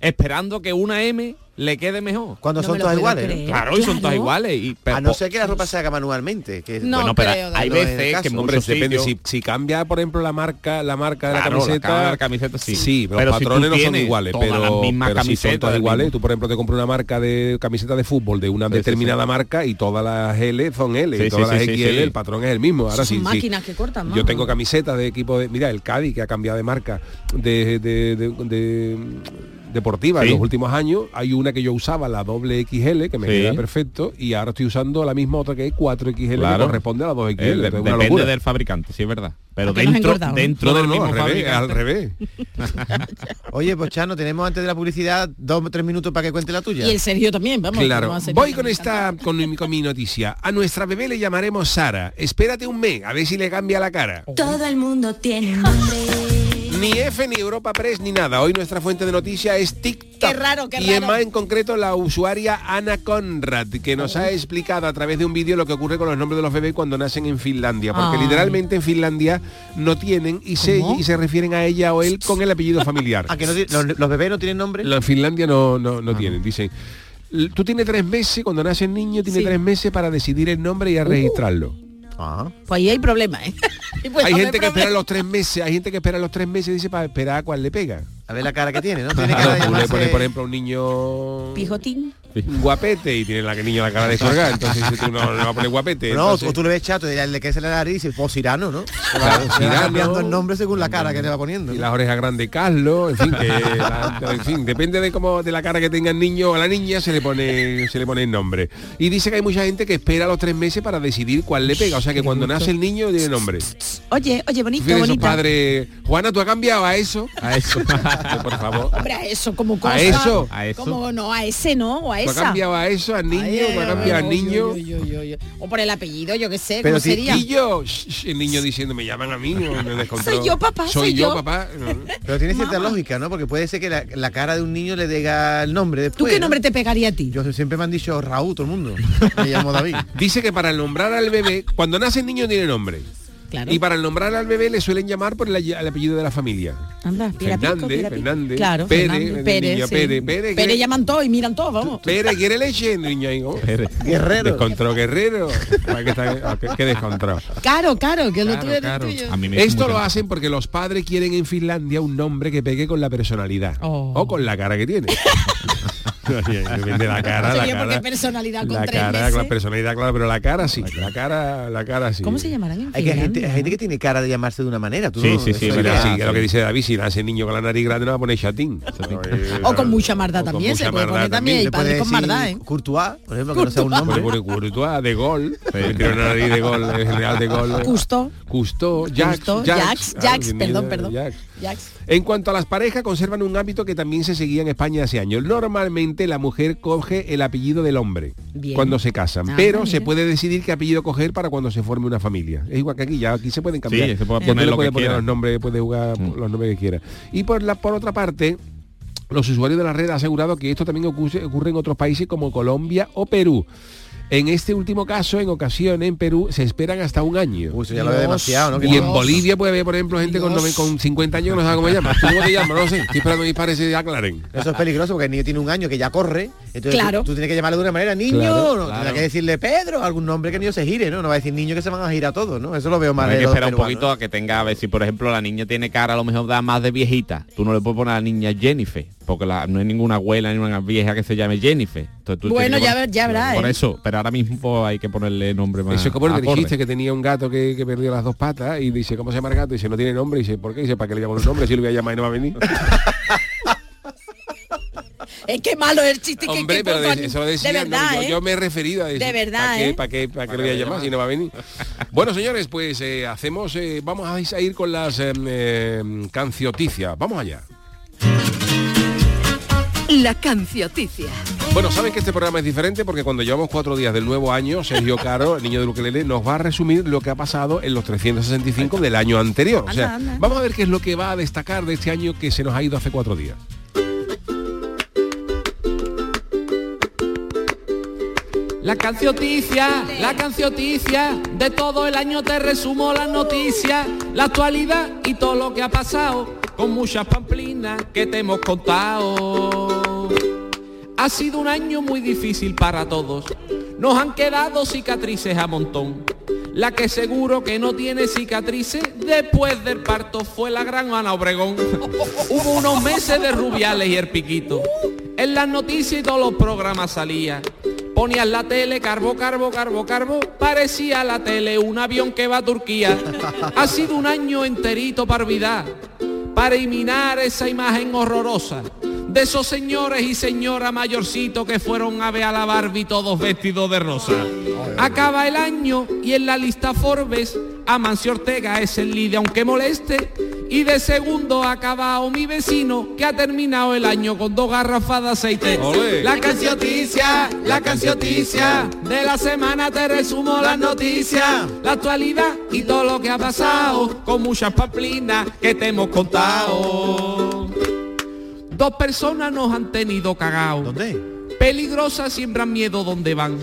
S7: esperando que una M le quede mejor.
S6: Cuando
S5: No
S6: son
S5: me
S6: todas iguales.
S7: Claro, y son todas iguales. Y, pero-
S6: A no ser que la ropa se haga manualmente. Que,
S5: No,
S7: bueno, pero
S5: creo,
S7: hay veces
S6: caso.
S7: que
S2: Hombre,
S7: muchos
S2: depende. Si, si cambia, por ejemplo, la marca, la marca de
S7: Claro,
S2: la
S7: la
S2: camiseta.
S7: de la camiseta sí.
S2: Sí, pero
S7: Pero
S2: los
S7: si
S2: patrones no son iguales,
S7: todas
S2: pero,
S7: las mismas
S2: pero sí son todas iguales.
S7: mismo.
S2: Tú, por ejemplo, te compras una marca de camiseta de fútbol de una
S7: Sí,
S2: determinada
S7: sí.
S2: marca y todas las L son L
S7: Sí,
S2: y todas
S7: sí,
S2: las XL,
S7: sí.
S2: el patrón es el mismo. Ahora sí,
S5: máquinas que cortan.
S2: Yo tengo camisetas de equipo de. Mira, el Cádiz que ha cambiado de marca de, de- de- de- deportiva en los últimos años. Hay una que yo usaba, la doble XL, que me
S7: Sí.
S2: queda perfecto, y ahora estoy usando la misma otra que es 4XL,
S7: Claro.
S2: que corresponde a la 2XL.
S7: Eh, de- depende
S2: locura.
S7: del fabricante, sí es verdad. Pero dentro, dentro
S2: No,
S7: del
S2: no,
S7: mismo
S2: al revés,
S7: fabricante.
S2: al revés. *laughs*
S6: Oye, pues Chano, tenemos antes de la publicidad dos o tres minutos para que cuente la tuya.
S5: Y el Sergio también, vamos.
S2: Claro.
S5: vamos a hacer-
S2: Voy con esta con mi, con mi noticia. A nuestra bebé le llamaremos Sara. Espérate un mes, a ver si le cambia la cara.
S8: Todo el mundo tiene un nombre.
S2: Ni F, ni Europa Press, ni nada. Hoy nuestra fuente de noticias es TikTok.
S5: Qué raro, qué
S2: y es más en concreto la usuaria Ana Conrad, que nos ha explicado a través de un vídeo lo que ocurre con los nombres de los bebés cuando nacen en Finlandia. Porque
S5: Ay.
S2: literalmente en Finlandia no tienen y se,
S5: ¿Cómo?
S2: y se refieren a ella o él con el apellido familiar. *laughs*
S6: ¿A que no los, los bebés no tienen nombre?
S2: En Finlandia no, no, no tienen, dicen. "L- Tú tienes tres meses, cuando nace el niño, tiene
S5: Sí.
S2: tres meses para decidir el nombre y a registrarlo.
S5: Pues ahí hay problemas, ¿eh? *laughs*
S2: Hay gente que espera los tres meses, hay gente que espera los tres meses y dice para esperar a cuál le pega.
S6: A ver la cara que tiene, ¿no? *laughs* Tiene cara de
S2: Tú le
S6: llamarse-
S2: pones, por ejemplo, a un niño
S5: Pijotín.
S2: Un guapete y tiene la que niño la cara de colgar, entonces si tú no le vas a poner guapete.
S6: No,
S2: entonces-
S6: o tú le ves chato y le crece la nariz y dices, pues Cirano, ¿no?
S2: Claro,
S6: Se va cambiando el nombre según la cara que le va poniendo.
S2: y
S6: ¿no?
S2: las orejas grandes Carlos, en fin, que la- en fin, depende de cómo de la cara que tenga el niño o la niña se le pone se le pone el nombre. Y dice que hay mucha gente que espera los tres meses para decidir cuál le pega, o sea que cuando nace el niño tiene nombre.
S5: Oye, oye, bonito,
S2: Fíjate,
S5: bonito.
S2: padres, Juana, ¿tú has cambiado a eso?
S7: A eso. *laughs*
S2: Por favor.
S5: Hombre, a eso como cosa.
S2: ¿A eso?
S7: A eso.
S5: Como no, a ese no, o a
S2: ¿Tú has
S5: esa.
S2: cambiado a eso, al niño?
S5: Ay,
S2: ¿Tú
S5: ay, ay,
S2: niño?
S5: O por el apellido, yo qué sé,
S6: Pero
S5: ¿cómo
S6: si-
S5: sería?
S2: Y yo, el niño diciendo, me llaman a mí, o me descontrol.
S5: Soy yo, papá,
S2: Soy,
S5: soy
S2: yo,
S5: yo.
S2: papá. No. *laughs*
S6: Pero tiene cierta lógica, ¿no? Porque puede ser que la, la cara de un niño le diga el nombre
S5: ¿Tú
S6: después.
S5: qué
S6: ¿no?
S5: nombre te pegaría a ti?
S6: Yo siempre me han dicho Raúl, todo el mundo. Me llamo David. *laughs*
S2: Dice que para nombrar al bebé, cuando nace el niño tiene nombre.
S5: Claro.
S2: Y para nombrar al bebé le suelen llamar por el, el apellido de la familia.
S5: Anda,
S2: Fernández,
S5: Pico.
S2: Fernández,
S5: Claro,
S2: Pérez,
S5: Fernández, Pérez, sí.
S2: Pérez, Pérez,
S5: Pérez llaman todos y miran todos, vamos.
S2: Pérez, ¿quiere leche? Ahí, ¿no?
S6: Guerrero.
S2: Descontró Guerrero. Ay, que está- qué- qué descontrado.
S5: Caro, caro, que lo
S2: Claro,
S5: tuyo es
S2: claro.
S5: tuyo.
S7: A mí me hizo
S2: Esto lo hacen porque los padres quieren en Finlandia un nombre que pegue con la personalidad.
S5: Oh.
S2: O con la cara que tiene. *laughs* *laughs* Depende de la cara, la
S5: Oye, porque
S2: cara.
S5: personalidad con
S2: La
S5: tres
S2: cara,
S5: meses.
S2: la personalidad, claro, pero la cara sí. La cara, la cara sí.
S5: ¿Cómo se llamarán en
S6: Hay que gente,
S5: Finlandia?
S6: hay gente que tiene cara de llamarse de una manera. ¿tú
S7: Sí,
S6: no?
S7: sí, sí,
S2: Pero sí, lo que dice David, si nace niño con la nariz grande no va a poner chatín.
S5: O con mucha
S2: con
S5: también, se puede poner también. Y padres con mardad, ¿eh?
S6: Courtois, por ejemplo, que no sea un
S2: Pone
S6: nombre.
S2: Courtois, de gol, tiene una nariz de gol, es real de gol.
S5: Custo.
S2: Custo, Jax,
S5: Custo,
S2: Jax,
S5: Jax,
S2: claro,
S5: Jax,
S2: sin
S5: perdón, perdón.
S2: En cuanto a las parejas, conservan un hábito que también se seguía en España hace años. Normalmente la mujer coge el apellido del hombre
S5: Bien.
S2: cuando se casan,
S5: Ah,
S2: pero
S5: mira.
S2: se puede decidir qué apellido coger para cuando se forme una familia. Es igual que aquí, ya aquí se pueden cambiar.
S7: Sí, se puede
S2: Ya
S7: poner lo
S2: puedes
S7: que
S2: poner los nombres, puede jugar
S7: Mm.
S2: los nombres que quiera. Y por la por otra parte, los usuarios de la red han asegurado que esto también ocurre, ocurre en otros países como Colombia o Perú. En este último caso, en ocasión, en Perú, se esperan hasta un año.
S6: Uy, eso ya lo veo demasiado, ¿no?
S2: Y en Bolivia puede haber, por ejemplo, gente con, nove- con 50 años que no sabe cómo llama. ¿Tú cómo te llamas? No sé. Estoy esperando a mis padres se aclaren.
S6: Eso es peligroso porque el niño tiene un año que ya corre. Entonces
S5: Claro.
S6: tú, tú tienes que llamarle de una manera, niño,
S2: Claro,
S6: no,
S9: claro.
S6: tendrás que decirle Pedro, algún nombre que el niño se gire, ¿no? No va a decir niño que se van a girar todos, ¿no? Eso lo veo más
S9: Hay que esperar un poquito a que tenga, a ver si por ejemplo la niña tiene cara, a lo mejor da más de viejita. Tú no le puedes poner a la niña Jennifer, porque la- no hay ninguna abuela ni una vieja que se llame Jennifer. Entonces, tú
S5: Bueno,
S9: que
S5: ya
S9: poner-
S5: ya verá,
S9: Por
S5: ¿eh?
S9: eso, pero ahora mismo hay que ponerle nombre más.
S2: Eso es como el que dijiste que tenía un gato que, que perdió las dos patas y dice, ¿cómo se llama el gato? Y dice, no tiene nombre. Y dice, ¿por qué? Y dice, ¿para qué le llamo un nombre? Si lo voy a llamar y no va a venir. *laughs*
S5: Es que malo el chiste que-
S2: Hombre,
S5: que
S2: pero
S5: poco-
S2: de, eso lo decía,
S5: de
S2: no,
S5: verdad,
S2: yo,
S5: ¿eh?
S2: yo me he referido a decir,
S5: De verdad,
S2: ¿para qué,
S5: ¿eh?
S2: para qué, para qué le voy a llamar si no va a venir? *laughs* bueno, señores, pues eh, hacemos, eh, vamos a ir con las em, cancioticias. Vamos allá.
S3: La cancioticia.
S2: Bueno, saben que este programa es diferente porque cuando llevamos cuatro días del nuevo año, Sergio Caro, el niño de Ukelele, nos va a resumir lo que ha pasado en los 365 del año anterior. O sea,
S5: Anda, anda.
S2: vamos a ver qué es lo que va a destacar de este año que se nos ha ido hace cuatro días.
S7: La cancioticia, la cancioticia, de todo el año te resumo las noticias, la actualidad y todo lo que ha pasado, con muchas pamplinas que te hemos contado. Ha sido un año muy difícil para todos, nos han quedado cicatrices a montón. La que seguro que no tiene cicatrices después del parto fue la gran Ana Obregón. *laughs* Hubo unos meses de rubiales y el piquito. En las noticias y todos los programas salía. Ponías la tele, carbo, carbo, carbo, carbo, parecía la tele un avión que va a Turquía. Ha sido un año enterito para olvidar, para eliminar esa imagen horrorosa de esos señores y señoras mayorcitos que fueron a ver a la Barbie todos vestidos de rosa. Acaba el año y en la lista Forbes Amancio Ortega es el líder aunque moleste y de segundo ha acabado mi vecino que ha terminado el año con dos garrafas de aceite.
S2: Olé.
S7: La cancioticia, la cancioticia, de la semana te resumo las noticias, la actualidad y todo lo que ha pasado, con muchas pamplinas que te hemos contado. Dos personas nos han tenido cagao.
S6: ¿Dónde?
S7: Peligrosas siembran miedo donde van.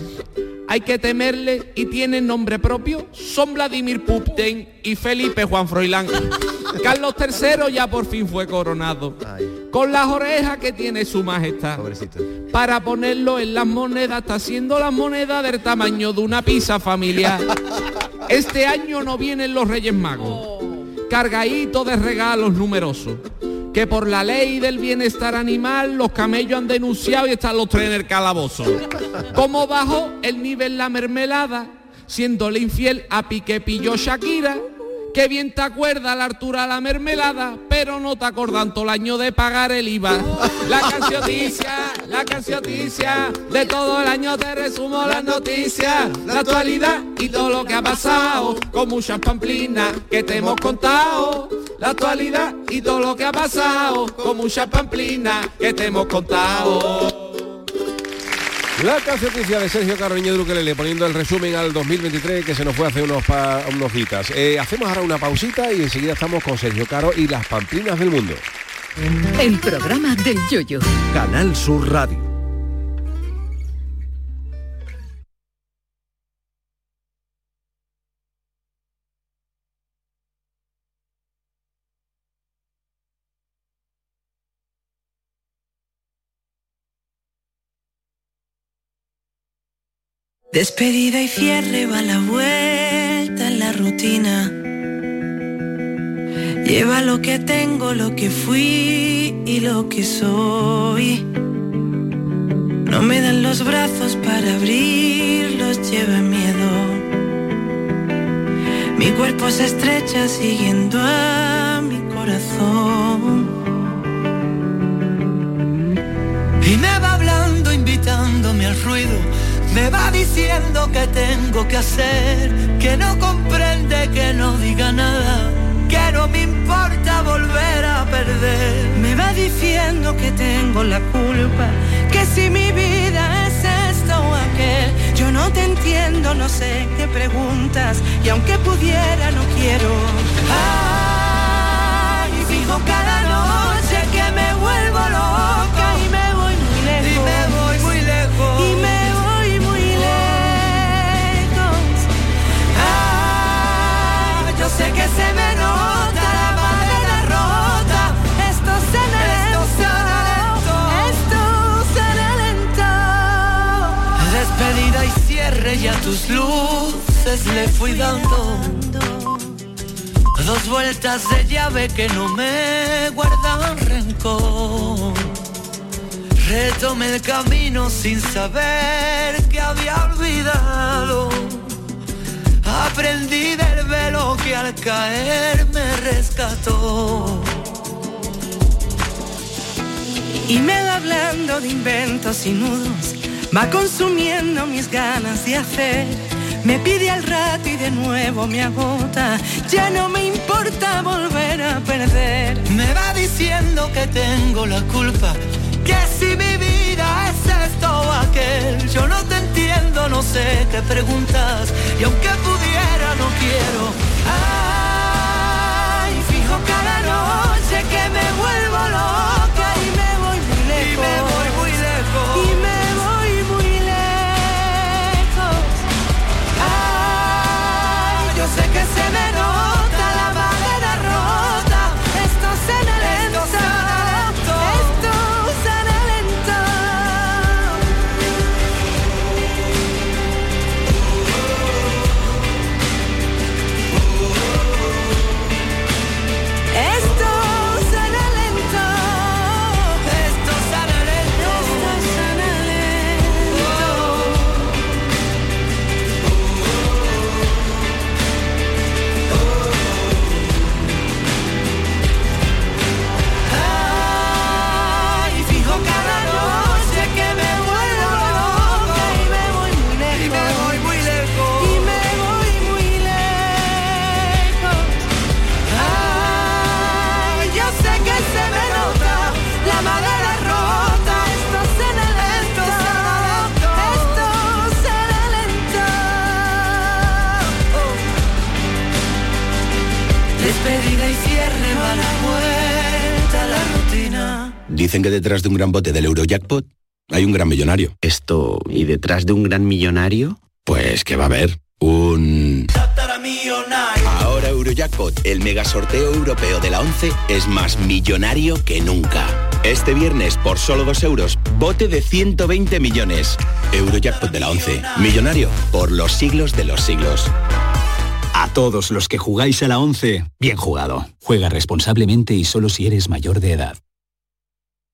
S7: Hay que temerle y tienen nombre propio. Son Vladimir Putin y Felipe Juan Froilán. *laughs* Carlos III ya por fin fue coronado.
S6: Ay,
S7: Con las orejas que tiene su majestad.
S6: pobrecito.
S7: Para ponerlo en las monedas, está haciendo las monedas del tamaño de una pizza familiar. *laughs* Este año no vienen los Reyes Magos. Cargadito de regalos numerosos. Que por la ley del bienestar animal los camellos han denunciado y están los tres en calabozo. Como bajó el nivel la mermelada, siéndole infiel a Piqué pilló Shakira. Que bien te acuerda la altura la mermelada, pero no te acordan todo el año de pagar el IVA. La cancioticia, la cancioticia, de todo el año te resumo las noticias, la actualidad y todo lo que ha pasado, con muchas pamplinas que te hemos contado. La actualidad y todo lo que ha pasado, con muchas pamplinas que te hemos contado.
S2: La cancioticia de Sergio de Ukelele, poniendo el resumen al 2023 que se nos fue hace unos, pa- unos días. Eh, hacemos ahora una pausita y enseguida estamos con Sergio Caro y las pamplinas del mundo.
S3: El programa del yoyo.
S10: Canal Sur Radio.
S8: Despedida y cierre va la vuelta en la rutina. Lleva lo que tengo, lo que fui y lo que soy. No me dan los brazos para abrirlos, lleva miedo. Mi cuerpo se estrecha siguiendo a mi corazón.
S11: Y me va hablando, invitándome al ruido. Me va diciendo que tengo que hacer, que no comprende, que no diga nada, que no me importa volver a perder.
S8: Me va diciendo que tengo la culpa, que si mi vida es esto o aquel, yo no te entiendo, no sé qué preguntas, y aunque pudiera no quiero.
S11: Ay, fijo cada noche que me vuelvo sé
S8: que se me nota la bandera rota. Esto se me esto se alentó.
S11: Despedida y cierre y a tus luces le fui dando. Dos vueltas de llave que no me guardan rencor. Retomé el camino sin saber que había olvidado Aprendí del velo que al caer me rescató.
S8: Y me va hablando de inventos y nudos, va consumiendo mis ganas de hacer. Me pide al rato y de nuevo me agota, ya no me importa volver a perder.
S11: Me va diciendo que tengo la culpa, que si mi vida es esto o aquel, yo no te no sé qué preguntas, y aunque pudiera no quiero. Ay, fijo cada noche que me vuelvo loca y me voy muy lejos. Y me voy muy lejos.
S8: Y me voy muy lejos.
S11: Ay, yo sé que se me Despedida y cierre va la vuelta a la rutina.
S12: Dicen que detrás de un gran bote del Eurojackpot hay un gran millonario.
S13: Esto, ¿y detrás de un gran millonario?
S12: Pues que va a haber un... Ahora Eurojackpot, el mega sorteo europeo de la 11, es más millonario que nunca. Este viernes, por solo 2 euros, bote de 120 millones. Eurojackpot de la 11, millonario por los siglos de los siglos.
S14: A todos los que jugáis a la 11, bien jugado. Juega responsablemente y solo si eres mayor de edad.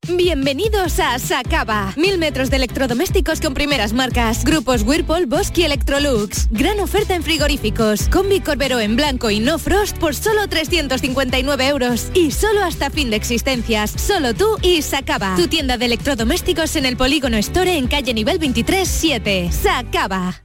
S15: Bienvenidos a Sacaba. Mil metros de electrodomésticos con primeras marcas. Grupos Whirlpool, Bosque y Electrolux. Gran oferta en frigoríficos. Combi Corbero en blanco y no frost por solo 359 euros. Y solo hasta fin de existencias. Solo tú y Sacaba. Tu tienda de electrodomésticos en el Polígono Store en calle nivel 23 7. Sacaba.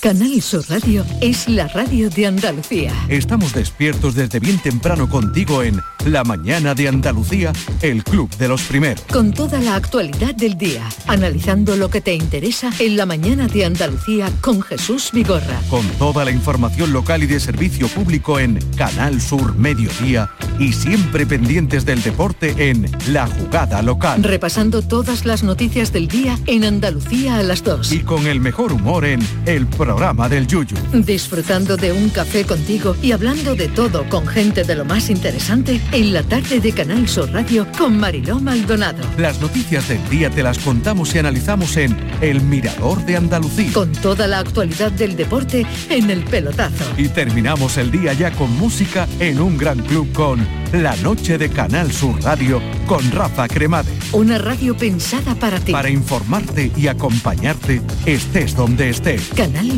S3: Canal Sur Radio es la radio de Andalucía.
S16: Estamos despiertos desde bien temprano contigo en La Mañana de Andalucía, el Club de los Primeros.
S3: Con toda la actualidad del día, analizando lo que te interesa en la mañana de Andalucía con Jesús Vigorra.
S16: Con toda la información local y de servicio público en Canal Sur Mediodía y siempre pendientes del deporte en La Jugada Local.
S3: Repasando todas las noticias del día en Andalucía a las 2.
S16: Y con el mejor humor en El Programa del Yuyu.
S3: Disfrutando de un café contigo y hablando de todo con gente de lo más interesante en la tarde de Canal Sur Radio con Mariló Maldonado.
S16: Las noticias del día te las contamos y analizamos en El Mirador de Andalucía.
S3: Con toda la actualidad del deporte en el pelotazo.
S16: Y terminamos el día ya con música en un gran club con La Noche de Canal Sur Radio con Rafa Cremades.
S3: Una radio pensada para ti.
S16: Para informarte y acompañarte estés donde estés.
S3: Canal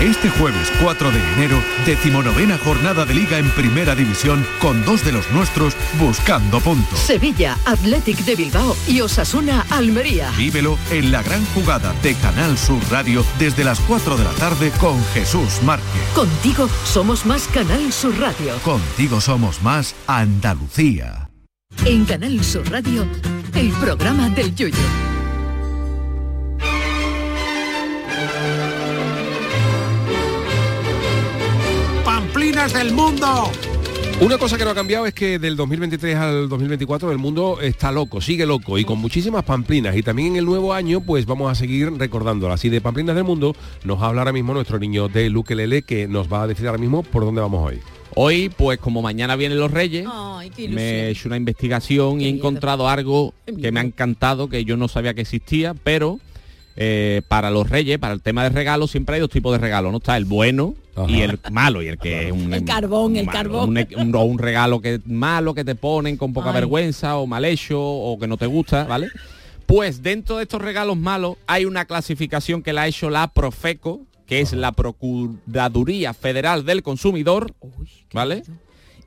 S16: Este jueves 4 de enero, decimonovena jornada de liga en Primera División con dos de los nuestros buscando puntos.
S3: Sevilla, Athletic de Bilbao y Osasuna Almería.
S16: Vívelo en la gran jugada de Canal Sur Radio desde las 4 de la tarde con Jesús Márquez.
S3: Contigo somos más Canal Sur Radio.
S16: Contigo somos más Andalucía.
S3: En Canal Sur Radio, el programa del Yoyo.
S17: ¡Pamplinas del mundo!
S2: Una cosa que no ha cambiado es que del 2023 al 2024 el mundo está loco, sigue loco y con muchísimas pamplinas. Y también en el nuevo año pues vamos a seguir recordándolas. Y de pamplinas del mundo nos habla ahora mismo nuestro niño de Luque Lele que nos va a decir ahora mismo por dónde vamos hoy.
S7: Hoy, pues como mañana vienen los Reyes,
S5: Ay,
S7: me he hecho una investigación y he encontrado algo que me ha encantado, que yo no sabía que existía, pero eh, para los Reyes, para el tema de regalos, siempre hay dos tipos de regalos, ¿no? Está el bueno y el malo, y el que es un,
S5: El carbón, el
S7: malo,
S5: carbón.
S7: un, un- o un regalo que malo que te ponen con poca
S5: Ay.
S7: vergüenza o mal hecho o que no te gusta, ¿vale? Pues dentro de estos regalos malos hay una clasificación que la ha hecho la Profeco, que es la Procuraduría Federal del Consumidor, ¿vale?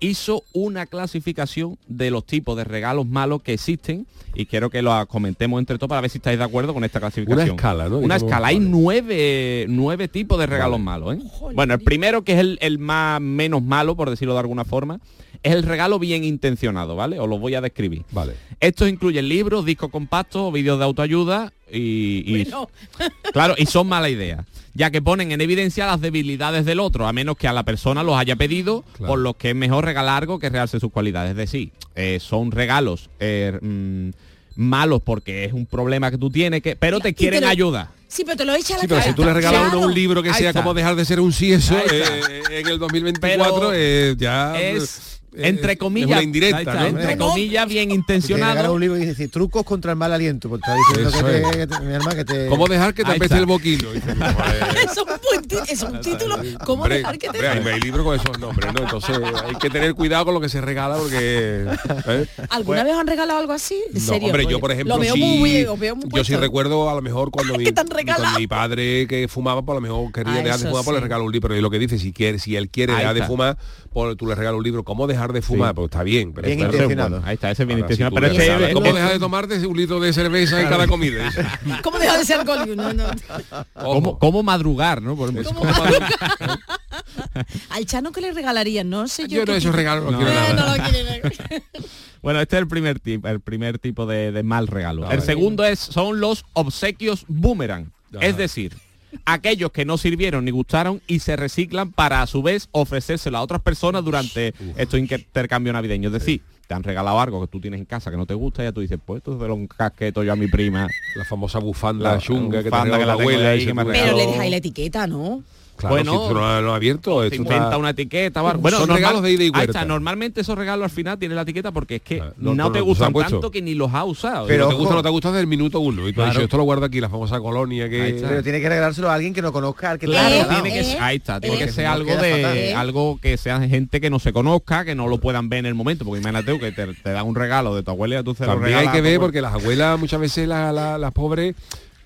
S7: Hizo una clasificación de los tipos de regalos malos que existen y quiero que lo comentemos entre todos para ver si estáis de acuerdo con esta clasificación.
S2: Una escala, ¿no?
S7: Una
S2: Digamos,
S7: escala. Hay
S2: vale.
S7: nueve, nueve tipos de regalos malos. ¿eh? Bueno, el primero, que es el, el más menos malo, por decirlo de alguna forma, es el regalo bien intencionado, ¿vale? Os lo voy a describir.
S2: Vale.
S7: Estos incluyen libros, discos compactos, vídeos de autoayuda y, y- *laughs* claro, y son mala idea, ya que ponen en evidencia las debilidades del otro, a menos que a la persona los haya pedido, por los que es mejor regalar algo que realce sus cualidades. Es decir, eh, son regalos eh, mm, malos porque es un problema que tú tienes, que, pero te quieren
S5: te lo-
S7: ayudar.
S5: Sí, pero te lo echa a la
S2: Sí, pero si tú le regalas a uno
S5: Claro.
S2: un libro que
S7: Ahí
S2: sea
S7: está.
S2: como dejar de ser un sieso eh, en el 2024
S7: Pero
S2: eh, ya
S7: es
S2: eh,
S7: entre
S2: es
S7: comillas,
S2: una indirecta, ¿no?
S7: entre comillas bien intencionado.
S6: un libro y dice trucos contra el mal aliento. Pues está diciendo
S2: Eso
S6: que, te,
S2: es.
S6: que te- mi hermana, que te...
S2: ¿Cómo dejar que te apeste el boquino? Dice, *laughs*
S5: es un buen es un título. ¿Cómo
S2: Hombre,
S5: dejar que te
S2: hombre, hay, hay libros con esos nombres, ¿no? Entonces hay que tener cuidado con lo que se regala porque... ¿eh?
S5: ¿Alguna vez os han regalado algo así? ¿En
S2: No,
S5: serio?
S2: hombre, yo por ejemplo
S5: lo veo
S2: sí,
S5: muy, lo veo muy
S2: yo sí recuerdo a lo mejor cuando *laughs* mi, cuando mi padre que fumaba, por lo mejor quería
S5: Ah,
S2: dejar de fumar, pues le
S5: sí.
S2: regalo un libro. Y lo que dice, si quiere, si él quiere dejar de fumar, pues tú le regalas un libro. ¿Cómo dejar de fumar?
S7: Sí.
S2: Pues está bien. Pero
S6: Bien intencionado.
S7: Bueno, ahí está, ese es bien
S2: si
S7: intencionado. Pero es-
S2: ¿Cómo dejar de tomarte un litro de cerveza en cada comida? *laughs*
S5: ¿Cómo dejar de ser alcohólico? No, no.
S7: ¿Cómo, cómo madrugar, ¿no? Por ejemplo. *laughs*
S5: Al Chano que le regalarían, no sé yo.
S2: Yo no esos regalos no,
S7: No,
S2: quiero
S5: Eh,
S2: nada.
S5: no lo quiere. *laughs*
S7: Bueno, este es el primer tipo, el primer tipo de, de mal regalo. El segundo es son los obsequios boomerang.
S2: Ajá.
S7: Es decir, aquellos que no sirvieron ni gustaron y se reciclan para a su vez ofrecérselo a otras personas durante estos intercambios navideños. Es decir, te han regalado algo que tú tienes en casa que no te gusta y ya tú dices, pues esto se lo un casqueto yo a mi prima.
S2: La famosa bufanda
S7: La
S2: chunga que te
S7: bufanda
S2: regaló
S7: que
S2: la
S7: la
S2: abuela.
S7: ahí,
S2: ese
S7: que me
S2: tú-
S5: Pero
S7: regaló.
S5: le dejáis la etiqueta, ¿no?
S2: Claro,
S7: Bueno,
S2: si tú no, lo has abierto, esto
S7: inventa
S2: está-
S7: una etiqueta. va-
S2: Son
S7: normal-
S2: regalos de ida y
S7: Ahí
S2: vuelta.
S7: está, normalmente esos regalos al final tienen la etiqueta porque es que
S2: Ah,
S7: no,
S2: no, no,
S7: te
S2: no,
S7: gustan tanto que ni los ha usado.
S2: Pero
S6: Pero
S2: te gusta no te gusta desde el minuto uno. Y tú has
S7: Claro.
S2: dicho, esto lo guardo aquí, la famosa colonia que...
S6: Pero tiene que regalárselo a alguien que no conozca, al que te
S7: Claro, tiene que,
S5: Eh,
S7: ahí está, tiene
S5: eh,
S7: que ser
S6: no
S7: algo de algo que sea gente que no se conozca, que no lo puedan ver en el momento, porque imagínate tú que te, te dan un regalo de tu abuela y tú se lo
S2: También hay que ver porque las abuelas muchas veces la- la- las pobres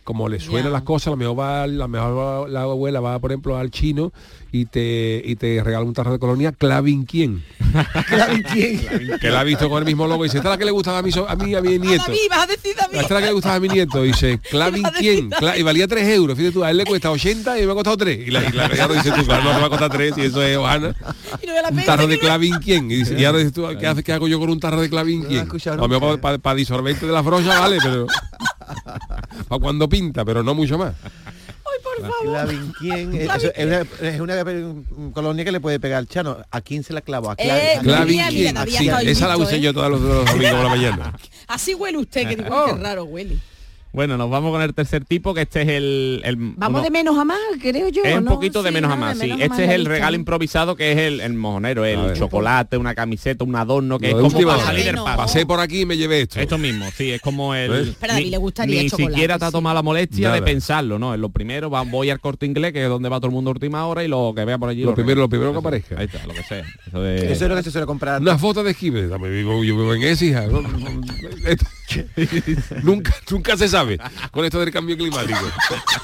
S2: como le suenan
S5: Ya.
S2: las cosas, a lo mejor va, la mejor va- la abuela va por ejemplo al chino y te y te regala un tarro de colonia Clavin quién *laughs*
S6: Claro, ¿quién?
S2: que la ha visto con el mismo logo y dice esta es la que le gustaba a mi so- a mí a mi nieto
S5: David, vas a decir David.
S2: esta es la que le gustaba a mi nieto y dice *laughs* Clavin quién Cla- y valía 3 euros. Fíjate tú a él le cuesta 80 y me ha costado 3 y la, y la regalo dice tú claro no te va a costar 3 y eso es Ohana
S5: Y no me la
S2: un tarro
S5: que
S2: de
S5: no-
S2: Clavin quién y, dice, y ahora dices tú ¿qué, haces, ¿qué hago yo con un tarro de Clavin quién a lo mejor
S6: nunca.
S2: para, para disolvente de la brocha vale pero *laughs* para cuando pinta pero no mucho más *laughs*
S6: Es, una, es una colonia que le puede pegar al Chano. ¿A quién se la clavo? A Clavin.
S5: Eh,
S2: esa la usé
S5: ¿eh?
S2: yo todos los, los domingos por la mañana *laughs*
S5: Así huele usted, que digo,
S2: Oh.
S5: qué raro huele.
S7: Bueno, nos vamos con el tercer tipo, que este es el... el-
S5: Vamos
S7: uno-
S5: de menos a más, creo yo.
S7: Es un
S5: ¿no?
S7: poquito de
S5: Sí,
S7: menos a
S5: ¿no?
S7: más, sí.
S5: menos a más
S7: Este es el regalo improvisado que es el, el mojonero, el
S2: ver.
S7: chocolate, una camiseta, un adorno, que
S2: Lo
S7: es como
S2: última
S7: para
S2: hora.
S7: salir del paso.
S2: pasé por aquí y me llevé esto
S7: Esto mismo, sí, es como el...
S2: ¿Ves?
S5: Pero a David
S7: ni-
S5: le gustaría
S7: Ni
S5: chocolate,
S7: siquiera te ha
S5: sí.
S7: tomado la molestia de pensarlo, ¿no? Es lo primero, va, voy al corte inglés, que es donde va todo el mundo a última hora, y lo que vea por allí.
S2: Lo primero- lo primero que aparezca.
S7: Ahí está, lo que sea. Eso de-
S6: Eso es lo que se suele comprar.
S2: Una foto de esquive, yo vivo en Écija. *laughs* *laughs* nunca, nunca se sabe con esto del cambio climático.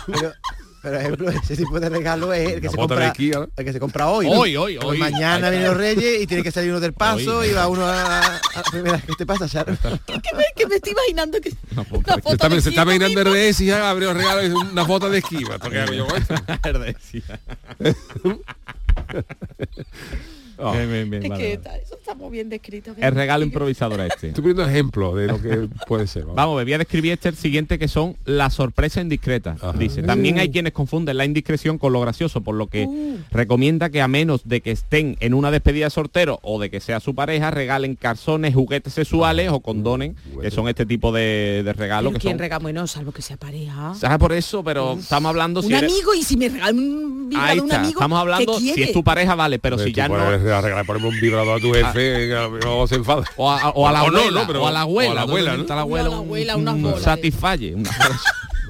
S6: Pero Por ejemplo, ese tipo de regalo es el que,
S2: La
S6: se compra,
S2: esquí, ¿no?
S6: el que se compra hoy. ¿no?
S7: Hoy, hoy,
S6: Pues
S7: hoy.
S6: Mañana
S7: Ahí
S6: vienen los reyes y tiene que salir uno del paso
S7: Hoy.
S6: y va uno a... a- mira, ¿Qué te pasa, Sharon?
S5: que, me, que me estoy imaginando que una foto
S2: Está-
S5: de
S2: se está imaginando
S5: mismo.
S2: RDS y ya abrió regalo y una foto de esquiva. Porque yo, *laughs* *laughs* Oh.
S7: Bien, bien, bien,
S5: Es
S7: vale,
S5: que
S7: vale.
S5: está- eso está muy bien descrito.
S7: El regalo improvisador *laughs* este.
S2: Estoy poniendo ejemplo de lo que *laughs* puede ser. vamos.
S7: Vamos, voy a describir este el siguiente que son las sorpresas indiscretas. Dice, también hay quienes confunden la indiscreción con lo gracioso, por lo que recomienda que a menos de que estén en una despedida de soltero o de que sea su pareja, regalen calzones, juguetes sexuales o condonen, que son este tipo de, de regalos que
S5: ¿Quién
S7: son...
S5: regala? Bueno, salvo que sea pareja.
S7: Ah, por eso, pero estamos hablando
S5: un
S7: si eres-
S5: amigo y si me regala un un amigo
S7: estamos hablando
S5: ¿qué
S7: si es tu pareja, vale, pero si ya no...
S2: arreglar, ponerme un vibrador a tu jefe, venga, no se enfada.
S7: O a, o a la
S2: O no,
S7: abuela,
S2: no, pero-
S7: o a la abuela,
S2: o a la abuela,
S7: ¿no? la un-
S5: de-
S7: satisfalle, una bola,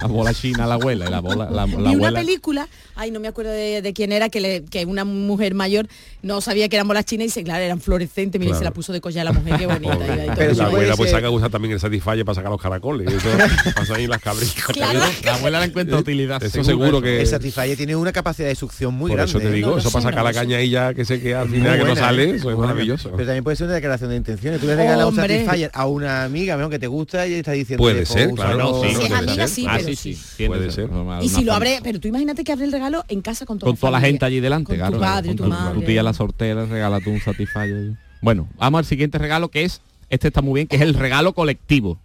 S7: la bola china a la abuela, y la bola, la, la *laughs*
S5: Vi una
S7: abuela.
S5: película, ay, no me acuerdo de, de quién era, que, le- que una mujer mayor no sabía que eran bolas chinas y se, claro, eran fluorescentes, mira, y se
S2: Claro.
S5: la puso de collar a la mujer, qué bonita. y
S6: Pero
S2: la abuela pues saca usa también el Satisfyer para sacar los caracoles. *laughs* Eso pasa ahí en las cabritas.
S5: Claro.
S7: La abuela le encuentra utilidad.
S2: Eso seguro que...
S6: El Satisfyer tiene una capacidad de succión muy
S2: Por
S6: grande.
S2: eso te
S6: ¿eh?
S2: digo,
S5: No
S2: eso para sacar
S5: no
S2: la caña y ya que se queda al final que no sale,
S6: ¿eh?
S2: eso es maravilloso.
S6: Pero también puede ser una declaración de intenciones. Tú le regalas un. Satisfyer a una amiga que te gusta y está diciendo
S2: Puede
S6: que,
S2: ser, claro,
S5: Si es amiga, sí,
S7: Ah,
S5: pero
S7: sí,
S5: sí.
S2: Puede ser.
S5: Y si lo abre, pero tú imagínate que abre el regalo en casa con toda
S7: con toda la gente allí delante,
S5: con
S7: claro.
S5: tu padre, tu
S7: con
S5: madre.
S7: tu tía la sortera, regala tú un Satisfyer. Bueno, vamos al siguiente regalo que es, este está muy bien, que es el regalo colectivo.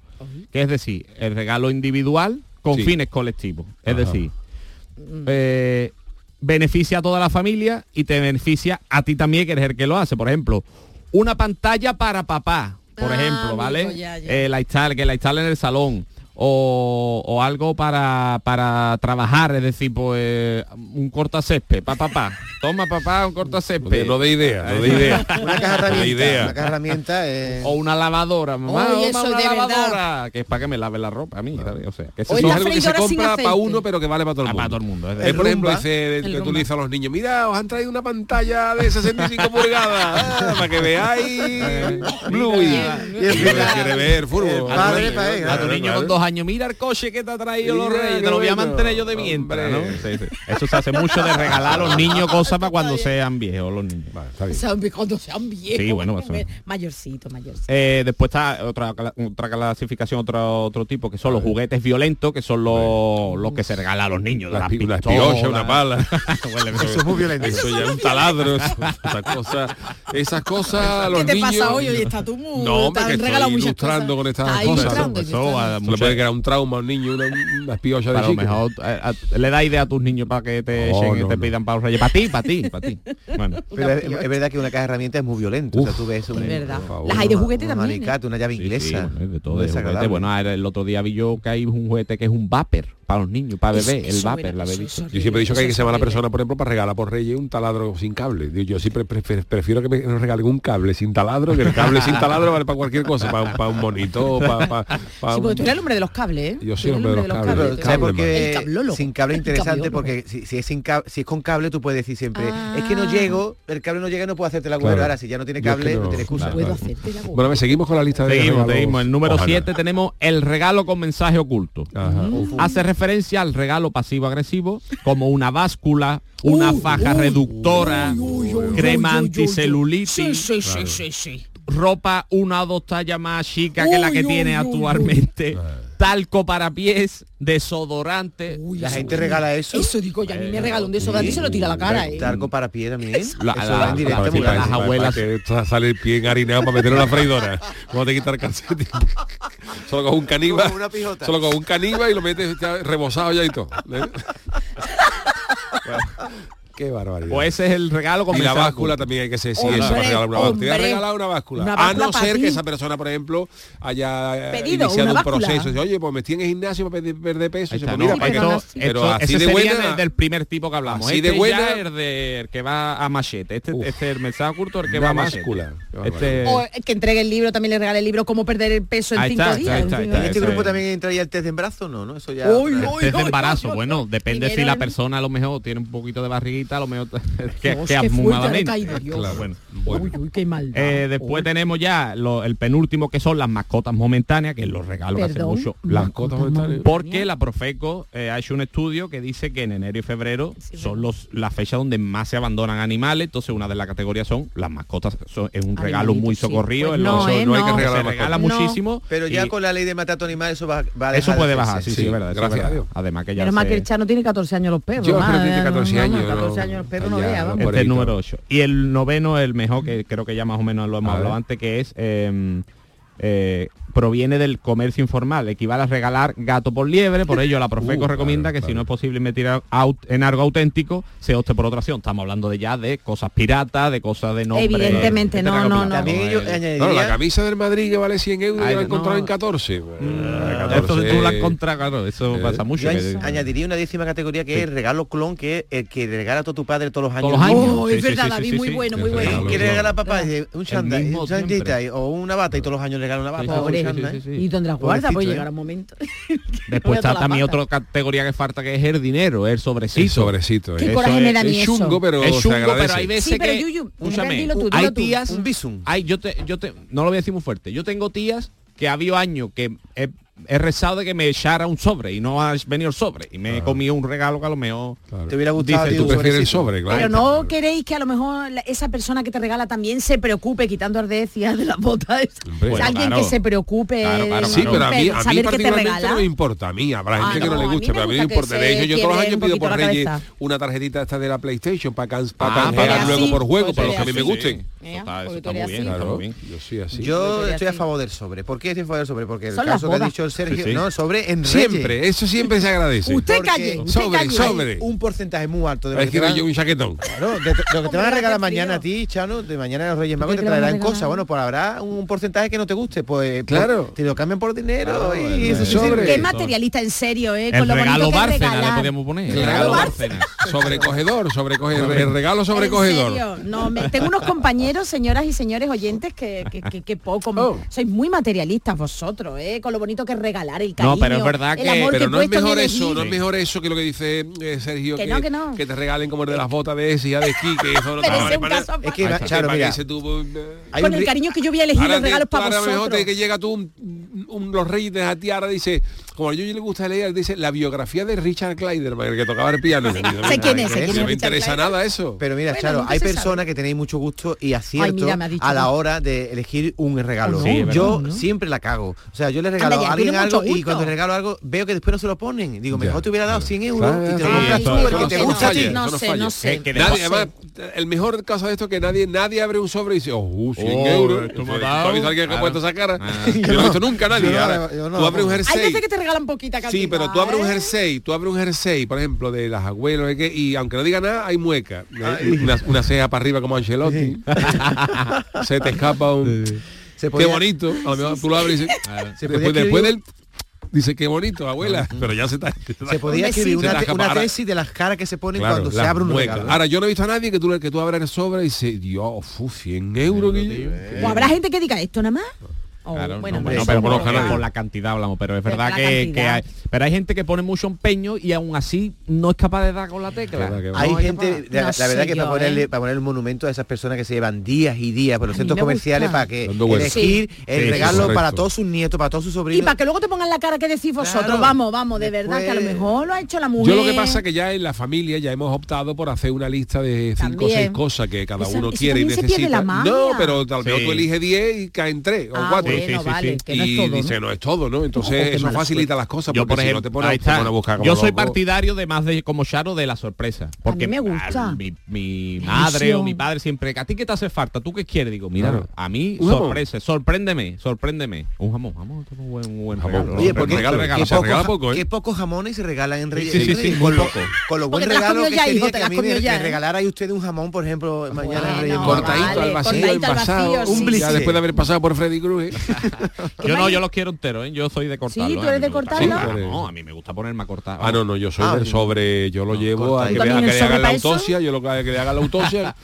S7: Que es decir, el regalo individual con
S2: Sí.
S7: fines colectivos. Es
S2: Ajá.
S7: decir, eh, beneficia a toda la familia y te beneficia a ti también, que eres el que lo hace. Por ejemplo, una pantalla para papá, por
S5: Ah,
S7: ejemplo,
S5: amigo,
S7: ¿vale?
S5: ya, ya.
S7: Eh, la instale, que la instale en el salón. O, o algo para, para trabajar, es decir, pues un cortacésped, pa papá. Toma papá, un cortacésped.
S2: No de idea, no de idea. *laughs*
S6: Una caja
S2: No idea.
S6: Una caja herramienta eh,
S7: O una lavadora, mamá,
S5: Oye,
S7: toma
S5: eso
S7: una
S5: de verdad.
S7: lavadora, que es para que me lave la ropa a mí, ¿sabes? O sea, que eso
S2: es algo que se compra para uno, pero que vale para todo el
S7: Ah,
S2: mundo.
S7: para todo el mundo. Es
S2: por ejemplo, ese
S5: El
S2: que tú
S5: rumba.
S2: le dices a los niños, mira, os han traído una pantalla de 65 pulgadas ah, para que veáis Blue y, y quiere ver fútbol.
S6: Pa' él,
S7: a tu niño con dos años, mira el coche que te ha traído los reyes,
S2: qué
S7: te lo voy a mantener yo de mientras, ¿no? Sí, sí. Eso se hace mucho de regalar a los niños cosas para cuando sean viejos los niños.
S2: Vale, está bien.
S5: Cuando sean viejos.
S7: Sí, bueno.
S5: Mayorcito, mayorcito.
S7: Eh, después está otra, otra clasificación, otro, otro tipo, que son los juguetes violentos, que son los, los que se regalan a los niños. de
S2: Una
S7: las pistolas.
S2: espiocha, una pala. *laughs*
S6: Eso es muy violento.
S2: Eso ya es un taladro, esas cosas, esas cosas a los
S5: ¿Qué te
S2: niños.
S5: pasa hoy? Hoy está tú muy...
S2: No, hombre, que estoy ilustrando
S5: cosas.
S2: con estas cosas.
S5: ilustrando,
S7: Eso, a
S2: puede crear un trauma a un niño, una, una de
S7: a lo
S2: chico.
S7: mejor eh, a- le da idea a tus niños para que te
S2: No,
S7: echen y
S2: no,
S7: te
S2: no.
S7: pidan para los reyes. Para ti, para ti, para ti. *laughs* Bueno.
S6: Pero es, es verdad que una caja herramienta es muy violenta. o sea, tú ves un,
S5: Es verdad.
S2: por favor.
S5: Las hay de juguete
S6: un
S5: también. ¿eh?
S6: una llave
S7: Sí,
S6: inglesa.
S7: sí, bueno, de todo de. Bueno, el otro día vi yo que hay un juguete que es un vapor para los niños, para bebé, el vapor,
S5: era-
S7: la
S5: es
S2: Yo siempre he dicho que hay que llamar a la persona, por ejemplo, para regalar por Reyes un taladro sin cable. Yo siempre prefiero, que me regalen un cable sin taladro, que el cable sin taladro vale para cualquier cosa, para, para un monito, para, para, para
S5: Sí,
S2: un-
S5: tú eres el hombre de los cables, ¿eh?
S2: Yo soy el
S5: eres
S2: hombre de los cables.
S6: Pero,
S5: tú
S6: ¿sabes
S5: eres-
S6: por
S5: El
S6: qué
S5: cablólogo.
S6: sin cable es interesante? Porque si, si es sin cable, si es con cable, tú puedes decir siempre, es que no
S5: Ah.
S6: llego, el cable no llega, no puedo hacerte el agujero.
S2: Claro.
S6: Ahora, si ya no tiene
S2: Yo es que
S6: cable, no,
S2: no-
S6: tiene excusa.
S2: claro,
S5: Puedo
S2: claro.
S5: hacerte la.
S2: Bueno, me seguimos con la lista de
S7: Seguimos, seguimos. El número
S2: Ojalá.
S7: 7 tenemos el regalo con mensaje oculto.
S2: Ajá.
S7: Hace referencia al regalo pasivo-agresivo como una báscula, una faja reductora,
S5: uy, uy,
S7: crema
S5: uy, uy, uy, uy.
S7: anticelulitis,
S5: Sí, sí, sí, sí, sí.
S7: ropa una o dos tallas más chica que la que
S5: Uy,
S7: tiene
S5: uy, uy,
S7: actualmente, talco para pies, desodorante.
S5: Uy,
S6: La gente regala eso.
S5: Eso digo, yo a mí me regaló un desodorante y se lo tira a la cara, ¿eh?
S6: Talco para pie también. Eso
S7: La-
S6: en directo,
S7: las
S2: Para-
S7: abuelas-
S2: para que sa- sale el pie enharinado para meterlo en la freidora. Cuando te quitar el calcetín. *laughs* Solo con un
S6: pijota.
S2: Solo con un caníbal y lo metes ya rebosado ya y todo. *laughs* Qué barbaridad.
S7: Pues ese es el regalo con
S2: y la báscula también hay que ser si eso regalar una báscula. Te voy a regalar una báscula.
S5: Una
S2: a no ser
S5: ti.
S2: que esa persona, por ejemplo, haya eh,
S5: Pedido
S2: iniciado un proceso. Dice, Oye, pues me estoy en el gimnasio para perder, perder peso.
S7: Está,
S2: pues
S7: no,
S2: para que
S5: pero
S2: no.
S5: así-
S2: Pero
S7: Esto-
S2: así
S7: ese
S2: de
S7: sería
S2: buena.
S7: del, primer tipo que hablamos.
S2: Así
S7: este
S2: de buena-
S7: ya es el de- el que va a machete. Este,
S2: Uf.
S7: este es el mensaje oculto, el que va a machete.
S2: báscula. Qué
S7: Este,
S5: O que entregue el libro, también le regale el libro Cómo perder el peso en
S7: Ahí
S5: cinco
S7: está,
S5: días.
S7: ahí está, ahí está,
S6: ¿En este grupo también entraría el test de embarazo? No, ¿no? Eso ya...
S7: Test de embarazo, bueno, depende si la persona a lo mejor tiene un poquito de barriguita después tenemos ya lo, el penúltimo que son las mascotas momentáneas, que los regalos que mucho. Porque la Profeco eh, ha hecho un estudio que dice que en enero y febrero son los las fechas donde más se abandonan animales. Entonces una de las categorías son las mascotas. Son, es un regalo muy socorrido.
S6: Pues no,
S7: hay que regalar. Regala muchísimo.
S6: Pero ya con la ley de matato animal eso va, va a
S7: Eso puede bajar, sí, sí, verdad. Además que ya.
S5: Pero
S7: más
S5: que el Chano tiene 14 años los perros.
S2: Tiene 14 años
S5: o sea, no vea, vamos.
S7: Este es el número 8. Y el noveno, el mejor, que creo que ya más o menos lo hemos hablado antes, que es... Em, eh, eh, proviene del comercio informal, equivale a regalar gato por liebre, por ello la Profeco
S2: uh,
S7: recomienda que si no es posible invertir en algo auténtico, se opte por otra acción. Estamos hablando de ya de cosas piratas, de cosas de nombre.
S5: Evidentemente, no, no, no,
S2: la camisa del Madrid que vale 100 euros
S7: Ay,
S2: la he encontrado
S7: no.
S2: en 14. Pues.
S7: Mm, 14. Esto, tú la encontras, claro, eso
S2: eh,
S7: pasa mucho.
S6: Yo añadiría una décima categoría que es el regalo clon, que es el que regala a todo tu padre todos los años.
S5: Oh, es verdad,
S7: sí,
S5: David, muy bueno, muy bueno.
S6: ¿Qué regala papá? Eh, un chándal,
S7: eh,
S6: o una bata y todos los años regala una bata
S7: sí, sí, ¿eh?
S5: ¿Y dónde las guarda? Pues llegará un momento. *laughs*
S7: Después está también otra categoría que falta que es el dinero, el sobrecito.
S2: El sobrecito.
S5: ¿Qué
S2: eh.
S5: coraje me da
S2: es chungo, pero
S7: es chungo, pero hay veces
S5: sí, pero
S7: que
S5: dilo tú, dilo hay
S7: tías,
S6: un visum.
S7: Hay, yo te, yo te, no lo voy a decir muy fuerte. Yo tengo tías que ha habido años que he he rezado de que me echara un sobre y no has venido el sobre. Y me claro. he comido un regalo que a lo mejor
S6: te hubiera gustado
S7: Dice,
S2: el sobre claro.
S5: pero no queréis que a lo mejor esa persona que te regala también se preocupe quitando ardecias ah, de las botas bueno, alguien que se preocupe
S2: sí pero a mí, a mí particularmente no me importa a mí habrá
S5: ah, gente
S2: que no le
S5: guste
S2: pero a mí me, importa. de hecho yo todos los años pido por Reyes una tarjetita esta de la PlayStation para pagar
S7: ah,
S2: luego por juego para los que a mí me gusten. Yo
S6: estoy a favor del sobre. ¿por qué estoy a favor del sobre? porque el caso que
S5: he
S6: dicho Sergio, Sobre en
S2: Siempre, eso siempre se agradece.
S5: Usted calle,
S2: sobre, sobre.
S6: Un porcentaje muy alto de lo
S2: es
S6: que,
S2: que
S6: te
S2: yo un chaquetón.
S6: Lo que te van a regalar mañana a ti, Chano, de mañana a los Reyes Magos te traerán cosas, bueno, pues habrá un porcentaje que no te guste, pues, pues claro, te lo cambian por dinero y eso
S2: sobre.
S5: Qué materialista en serio, eh,
S7: el
S5: con
S7: regalo Bárcena le podemos poner. El regalo Bárcena.
S2: Sobrecogedor, sobrecogedor, el regalo sobrecogedor.
S5: No, tengo unos compañeros, señoras y señores oyentes que poco.
S2: Oh.
S5: Sois muy materialistas vosotros. ¿eh? Con lo bonito que que regalar el cariño.
S7: No, pero es verdad que
S2: pero no es mejor eso, no es mejor eso que lo que dice eh, Sergio
S5: que,
S2: que,
S5: no, que, no.
S2: que, te regalen como el de las botas de ese y de esquí, que eso no te vale para
S6: Es
S2: para que mira, eh,
S5: con el cariño que yo voy a elegir los regalos para vosotros.
S2: mejor que llega tú un, un, los reyes a ti ahora dice como a Yuyi le gusta leer, dice la biografía de Richard Kleiderman, el que tocaba el piano.
S5: sé eh, eh, ¿Quién, es,
S2: No me interesa nada eso.
S6: Pero mira,
S5: bueno,
S6: Charo, hay personas que tenéis mucho gusto y acierto a la hora de elegir un regalo. Yo siempre la cago. O sea, yo le regalo a alguien algo y cuando le regalo algo veo que después no se lo ponen. Digo, mejor te hubiera dado 100 euros y te lo compras tú, el que te gusta a
S5: No sé, no sé.
S2: Además, el mejor caso de esto es que nadie, nadie abre un sobre y dice, oh, uh,
S7: 100
S2: euros. Tú
S7: me
S2: has dado. esa cara.
S7: Ah.
S2: Yo no he visto nunca nadie. Tú abres un jersey
S5: regalan poquita cantidad.
S2: Sí, pero tú abres un jersey, tú abres un jersey, por ejemplo, de las abuelas, y aunque no diga nada, hay mueca. Ah, una, ceja para arriba como Ancelotti. *laughs* Se te escapa un... Qué bonito. A lo mejor tú lo abres y dices,
S6: ah,
S2: después, del dice qué bonito abuela ah. pero ya se está
S6: se podía escribir una, tesis de las caras que se ponen cuando se abre un
S2: mueca.
S6: regalo
S2: ahora yo no he visto a nadie que tú que tú abras el sobre y dice dios 100 euros que
S5: yo... habrá gente que diga esto nada más o, bueno, pues,
S7: pero la cantidad hablamos, pero es verdad que, hay, pero hay gente que pone mucho empeño y aún así no es capaz de dar con la tecla.
S6: Hay gente, la, verdad que para, ponerle,
S5: ¿eh?
S6: para poner el monumento a esas personas que se llevan días y días por los centros comerciales para que elegir
S5: sí.
S6: el regalo para todos sus nietos, para todos sus sobrinos.
S5: Y para que luego te pongan la cara que decís vosotros, vamos, vamos, de verdad, que a lo mejor lo ha hecho la mujer.
S2: Yo lo que pasa que ya en la familia ya hemos optado por hacer una lista de cinco o seis cosas que cada
S5: pues
S2: uno quiere y necesita. No, pero tal vez tú eliges 10 y caen tres o
S5: ah, cuatro
S7: sí, no
S5: vale, que no.
S2: Y dice, no es todo, ¿no? Entonces eso facilita las cosas.
S7: Yo, por ejemplo,
S2: te pones, a buscar
S7: Yo soy partidario de más de como Charo de la sorpresa. Porque a mí
S5: me gusta.
S7: mi, madre o mi padre siempre, ¿a ti qué te hace falta? ¿Tú qué quieres? Digo, mira, a mí sorpresa, sorpréndeme, sorpréndeme. Un jamón, jamón, un buen, un buen regalo.
S6: Oye, porque
S2: ¿eh?
S6: qué pocos jamones se regalan en Reyes.
S7: Sí, sí,
S6: con, lo, con
S5: los
S6: buenos
S5: regalos
S6: que,
S5: ya, hijo,
S6: que a me, regalara ahí usted un jamón, por ejemplo, mañana en Reyes.
S2: cortadito al vacío, envasado,
S6: un
S5: sí.
S2: Ya después de haber pasado por Freddy Cruz. *laughs*
S7: yo no, yo los quiero enteros, ¿eh? yo soy de cortarlo.
S5: Sí, tú eres de cortarlo.
S7: No, a mí me gusta ponerme a cortar.
S2: Ah, no, no, yo soy
S6: ah,
S2: sobre, yo lo llevo a que, le haga la autopsia, yo lo que le haga la autopsia.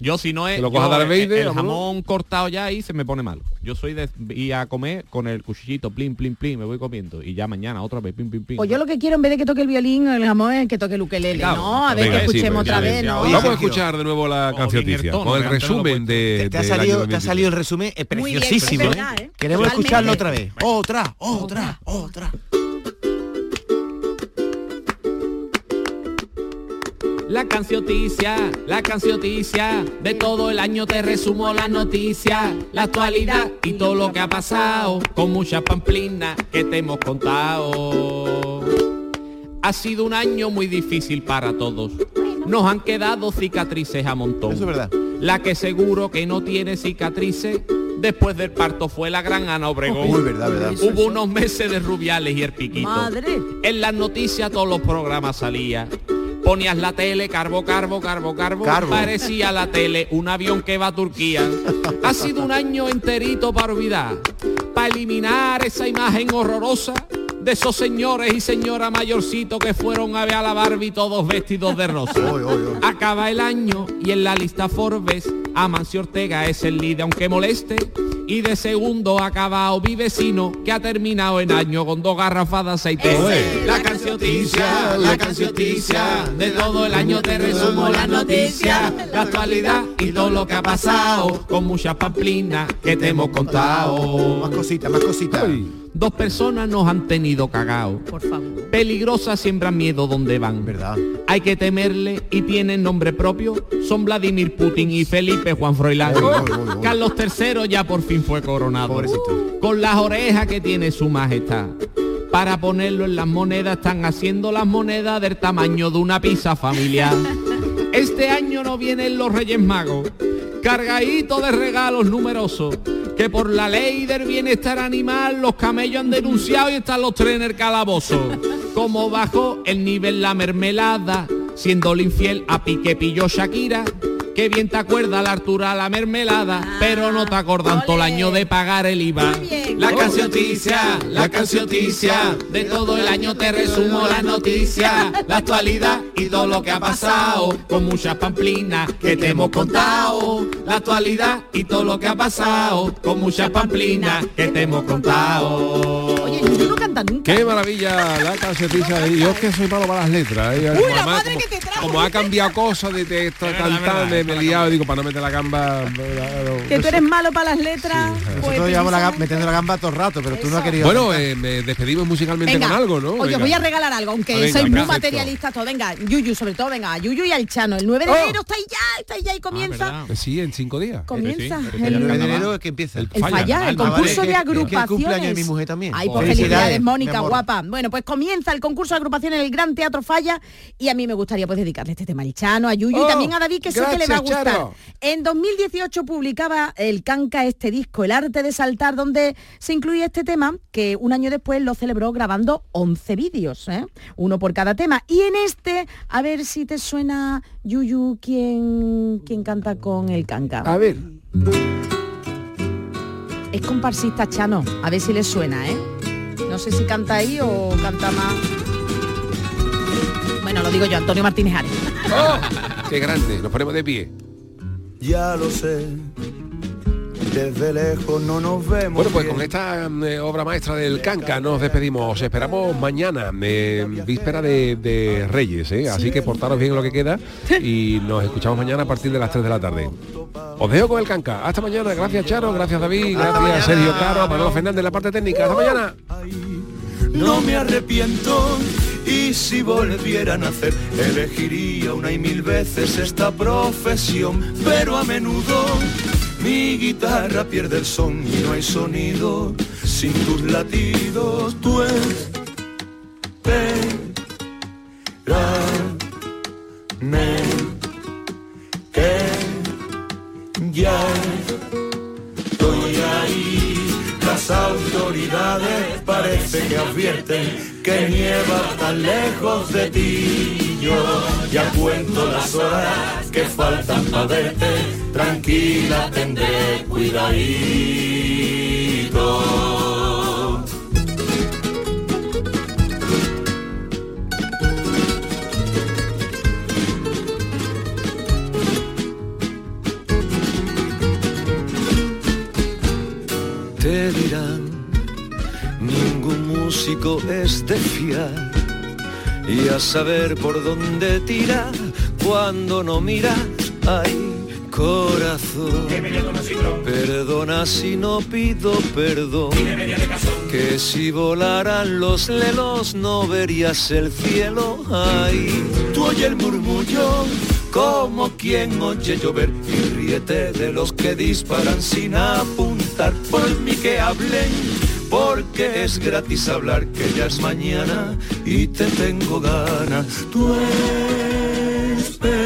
S18: Yo si no es
S2: Que lo coja
S18: yo,
S2: Darth
S18: el-
S2: Vader,
S18: el,
S2: vámonos.
S18: jamón cortado ya ahí se me pone malo. Yo soy de ir a comer con el cuchillito, plin, plin, plin, me voy comiendo. Y ya mañana otra vez, plin, plin, plin.
S5: Pues yo lo que quiero en vez de que toque el violín o el jamón es que toque el ukelele.
S18: Claro.
S5: No, a ver
S2: Venga,
S5: que
S2: sí,
S5: escuchemos
S2: pues,
S5: otra
S2: ya
S5: vez.
S2: Vamos a escuchar de nuevo la
S18: tono,
S2: con el resumen de,
S6: Te ha, salido, te ha
S2: 2023.
S6: salido el resumen
S5: bien,
S6: preciosísimo.
S5: es
S6: ¿eh?
S5: ¿eh?
S6: Queremos escucharlo otra vez. Otra, otra, otra.
S7: La cancioticia, la cancioticia, de todo el año te resumo la noticia, la actualidad y todo lo que ha pasado, con mucha pamplina que te hemos contado. Ha sido un año muy difícil para todos. Nos han quedado cicatrices a montón.
S6: Eso es verdad.
S7: La que seguro que no tiene cicatrices después del parto fue la gran Ana Obregón.
S6: Uy, verdad, verdad.
S7: Hubo unos meses de rubiales y el piquito.
S5: Madre.
S7: En las noticias todos los programas salía. Ponías la tele, carbo, carbo, carbo, carbo.
S6: Carbo.
S7: Parecía la tele un avión que va a Turquía. Ha sido un año enterito para olvidar. Para eliminar esa imagen horrorosa de esos señores y señora mayorcitos que fueron a ver a la Barbie todos vestidos de rosa. Acaba el año y en la lista Forbes Amancio Ortega es el líder aunque moleste y de segundo ha acabado mi vecino que ha terminado en año con dos garrafas de aceite. La cancioticia, la cancioticia, de todo el año te resumo la noticia, la actualidad y todo lo que ha pasado, con muchas pamplinas que te hemos contado.
S6: Más cositas, más cositas.
S7: Dos personas nos han tenido cagao.
S5: Por favor.
S7: Peligrosas siembran miedo donde van.
S6: Verdad.
S7: Hay que temerle y tienen nombre propio. Son Vladimir Putin y Felipe Juan Froilán. Carlos III ya por fin fue coronado.
S6: Pobrecito.
S7: Con las orejas que tiene su majestad. Para ponerlo en las monedas están haciendo las monedas del tamaño de una pizza familiar. *laughs* Este año no vienen los Reyes Magos, cargadito de regalos numerosos, que por la ley del bienestar animal los camellos han denunciado y están los tres en el calabozo. Como bajó el nivel la mermelada, siendo infiel a Pique pilló Shakira. Que bien te acuerda la Artura la mermelada, pero no te acordan todo el año de pagar el IVA. La cancioticia, la cancioticia, de todo el año te resumo la noticia, la actualidad y todo lo que ha pasado, con muchas pamplinas que te hemos contado. La actualidad y todo lo que ha pasado, con muchas pamplinas que te hemos contado.
S5: Oye, Yuyu no canta nunca.
S2: Qué maravilla la cancioticia. Yo es que soy malo para las letras. ¿eh? Como,
S5: la
S2: además,
S5: madre
S2: como-
S5: que te trajo.
S2: como ha cambiado cosas de texto cantar, me, me he liado y digo, para no meter la gamba.
S5: Que tú eres malo para las letras. pues
S6: Nosotros llevamos la, metiendo gamba todo el rato, pero tú no has querido.
S2: Bueno, eh, me despedimos musicalmente
S5: Venga,
S2: con algo, ¿no?
S5: Oye, os
S2: Venga.
S5: voy a regalar algo, aunque
S2: Ah, venga,
S5: sois muy
S2: perfecto.
S5: materialistas todos. Venga, Yuyu, sobre todo, venga, a Yuyu y al Chano. El 9 de
S2: Oh.
S5: enero estáis ya, estáis ya y comienza.
S2: Eh, Sí, en cinco días.
S5: Comienza
S6: El
S5: el,
S6: 9 de enero es que empieza.
S5: el fallar, el concurso de agrupaciones.
S6: el cumpleaños de mi mujer también.
S5: Ay, pues
S6: Felicidades,
S5: Mónica, guapa. Bueno, pues comienza el concurso de agrupaciones en el Gran Teatro Falla y a mí me gustaría pues dedicarle este tema al Chano, a Yuyu
S2: Oh,
S5: y también a David, que sé que le va a
S2: gracias,
S5: gustar.
S2: Chano.
S5: En 2018 publicaba el Canca este disco, El arte de saltar, donde se incluía este tema, que un año después lo celebró grabando 11 vídeos, ¿eh? uno por cada tema. Y en este, a ver si te suena, Yuyu, quién, quién canta con el Canca.
S2: A ver.
S5: Es comparsista Chano, a ver si le suena, ¿eh? No sé si canta ahí o canta más. Digo yo, Antonio Martínez Ares.
S2: ¡Oh! ¡Qué grande! Nos ponemos de pie.
S11: Ya lo sé, desde lejos no nos vemos.
S2: Bueno, pues
S11: bien.
S2: con esta eh, obra maestra del Canca nos despedimos. Os esperamos mañana, eh, víspera de, de Reyes, ¿eh? así que portaros bien lo que queda y nos escuchamos mañana a partir de las 3 de la tarde. Os dejo con el Canca. Hasta mañana. Gracias Charo, gracias David, gracias Sergio Caro, Manolo Fernández en la parte técnica. Hasta mañana.
S11: no me arrepiento y si volviera a nacer elegiría una y mil veces esta profesión. Pero a menudo mi guitarra pierde el son y no hay sonido. Sin tus latidos tú espérame que ya estoy ahí las autoridades parece que advierten que nieva tan lejos de ti. Yo ya cuento las horas que faltan para verte, tranquila tendré cuidadito. te dirán, ningún músico es de fiar y a saber por dónde tira cuando no miras, ay corazón. Perdona si no pido perdón, que si volaran los lelos no verías el cielo, ay. Tú oye el murmullo como quien oye llover y ríete de los que disparan sin apuntar por mí que hablen porque es gratis hablar que ya es mañana y te tengo ganas. Tú espérame,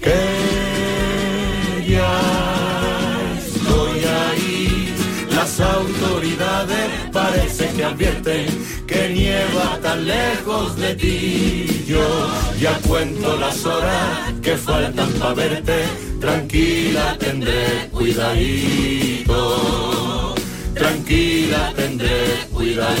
S11: que ya estoy ahí. Las autoridades parece que advierten que nieva tan lejos de ti. Yo ya cuento las horas que faltan para verte tranquila tendré cuidadito, tranquila tendré cuidadito.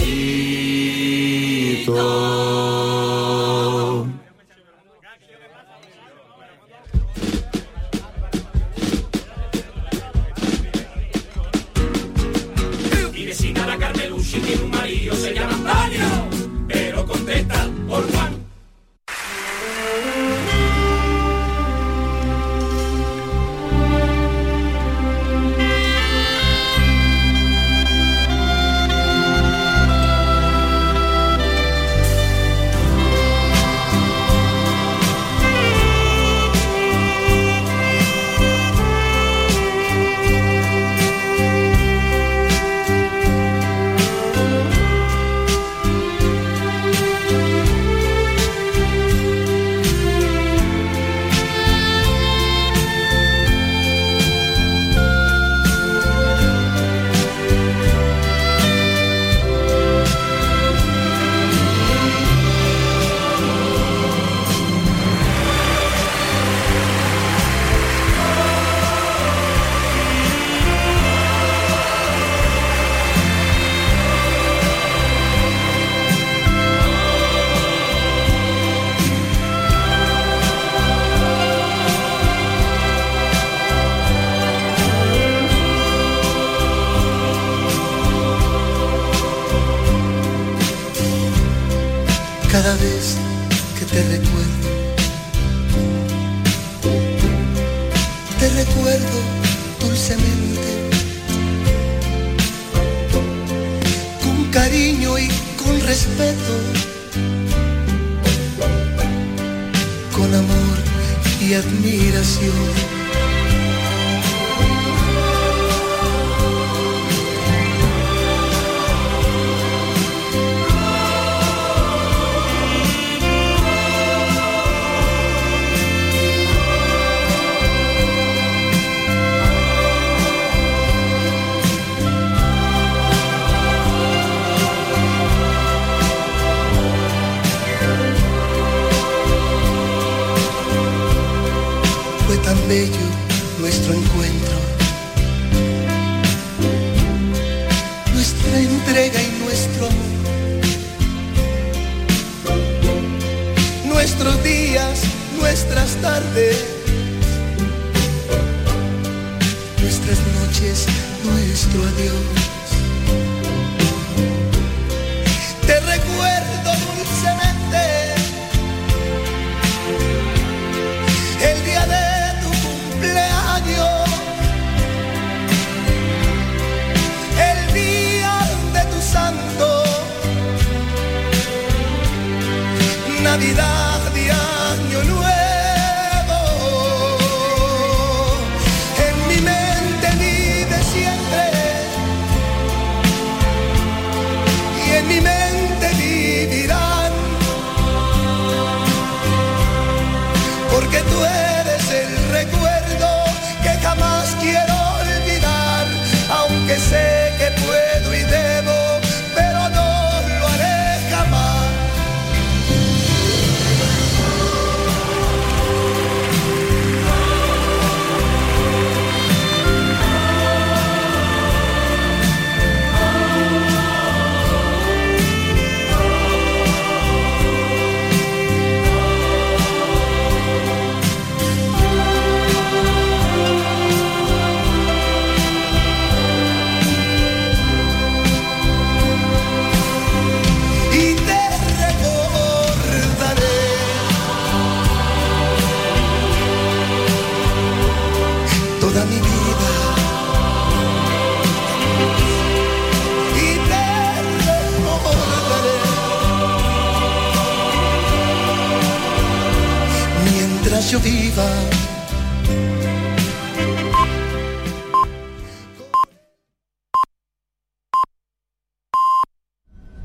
S19: Nuestras noches, nuestro adiós.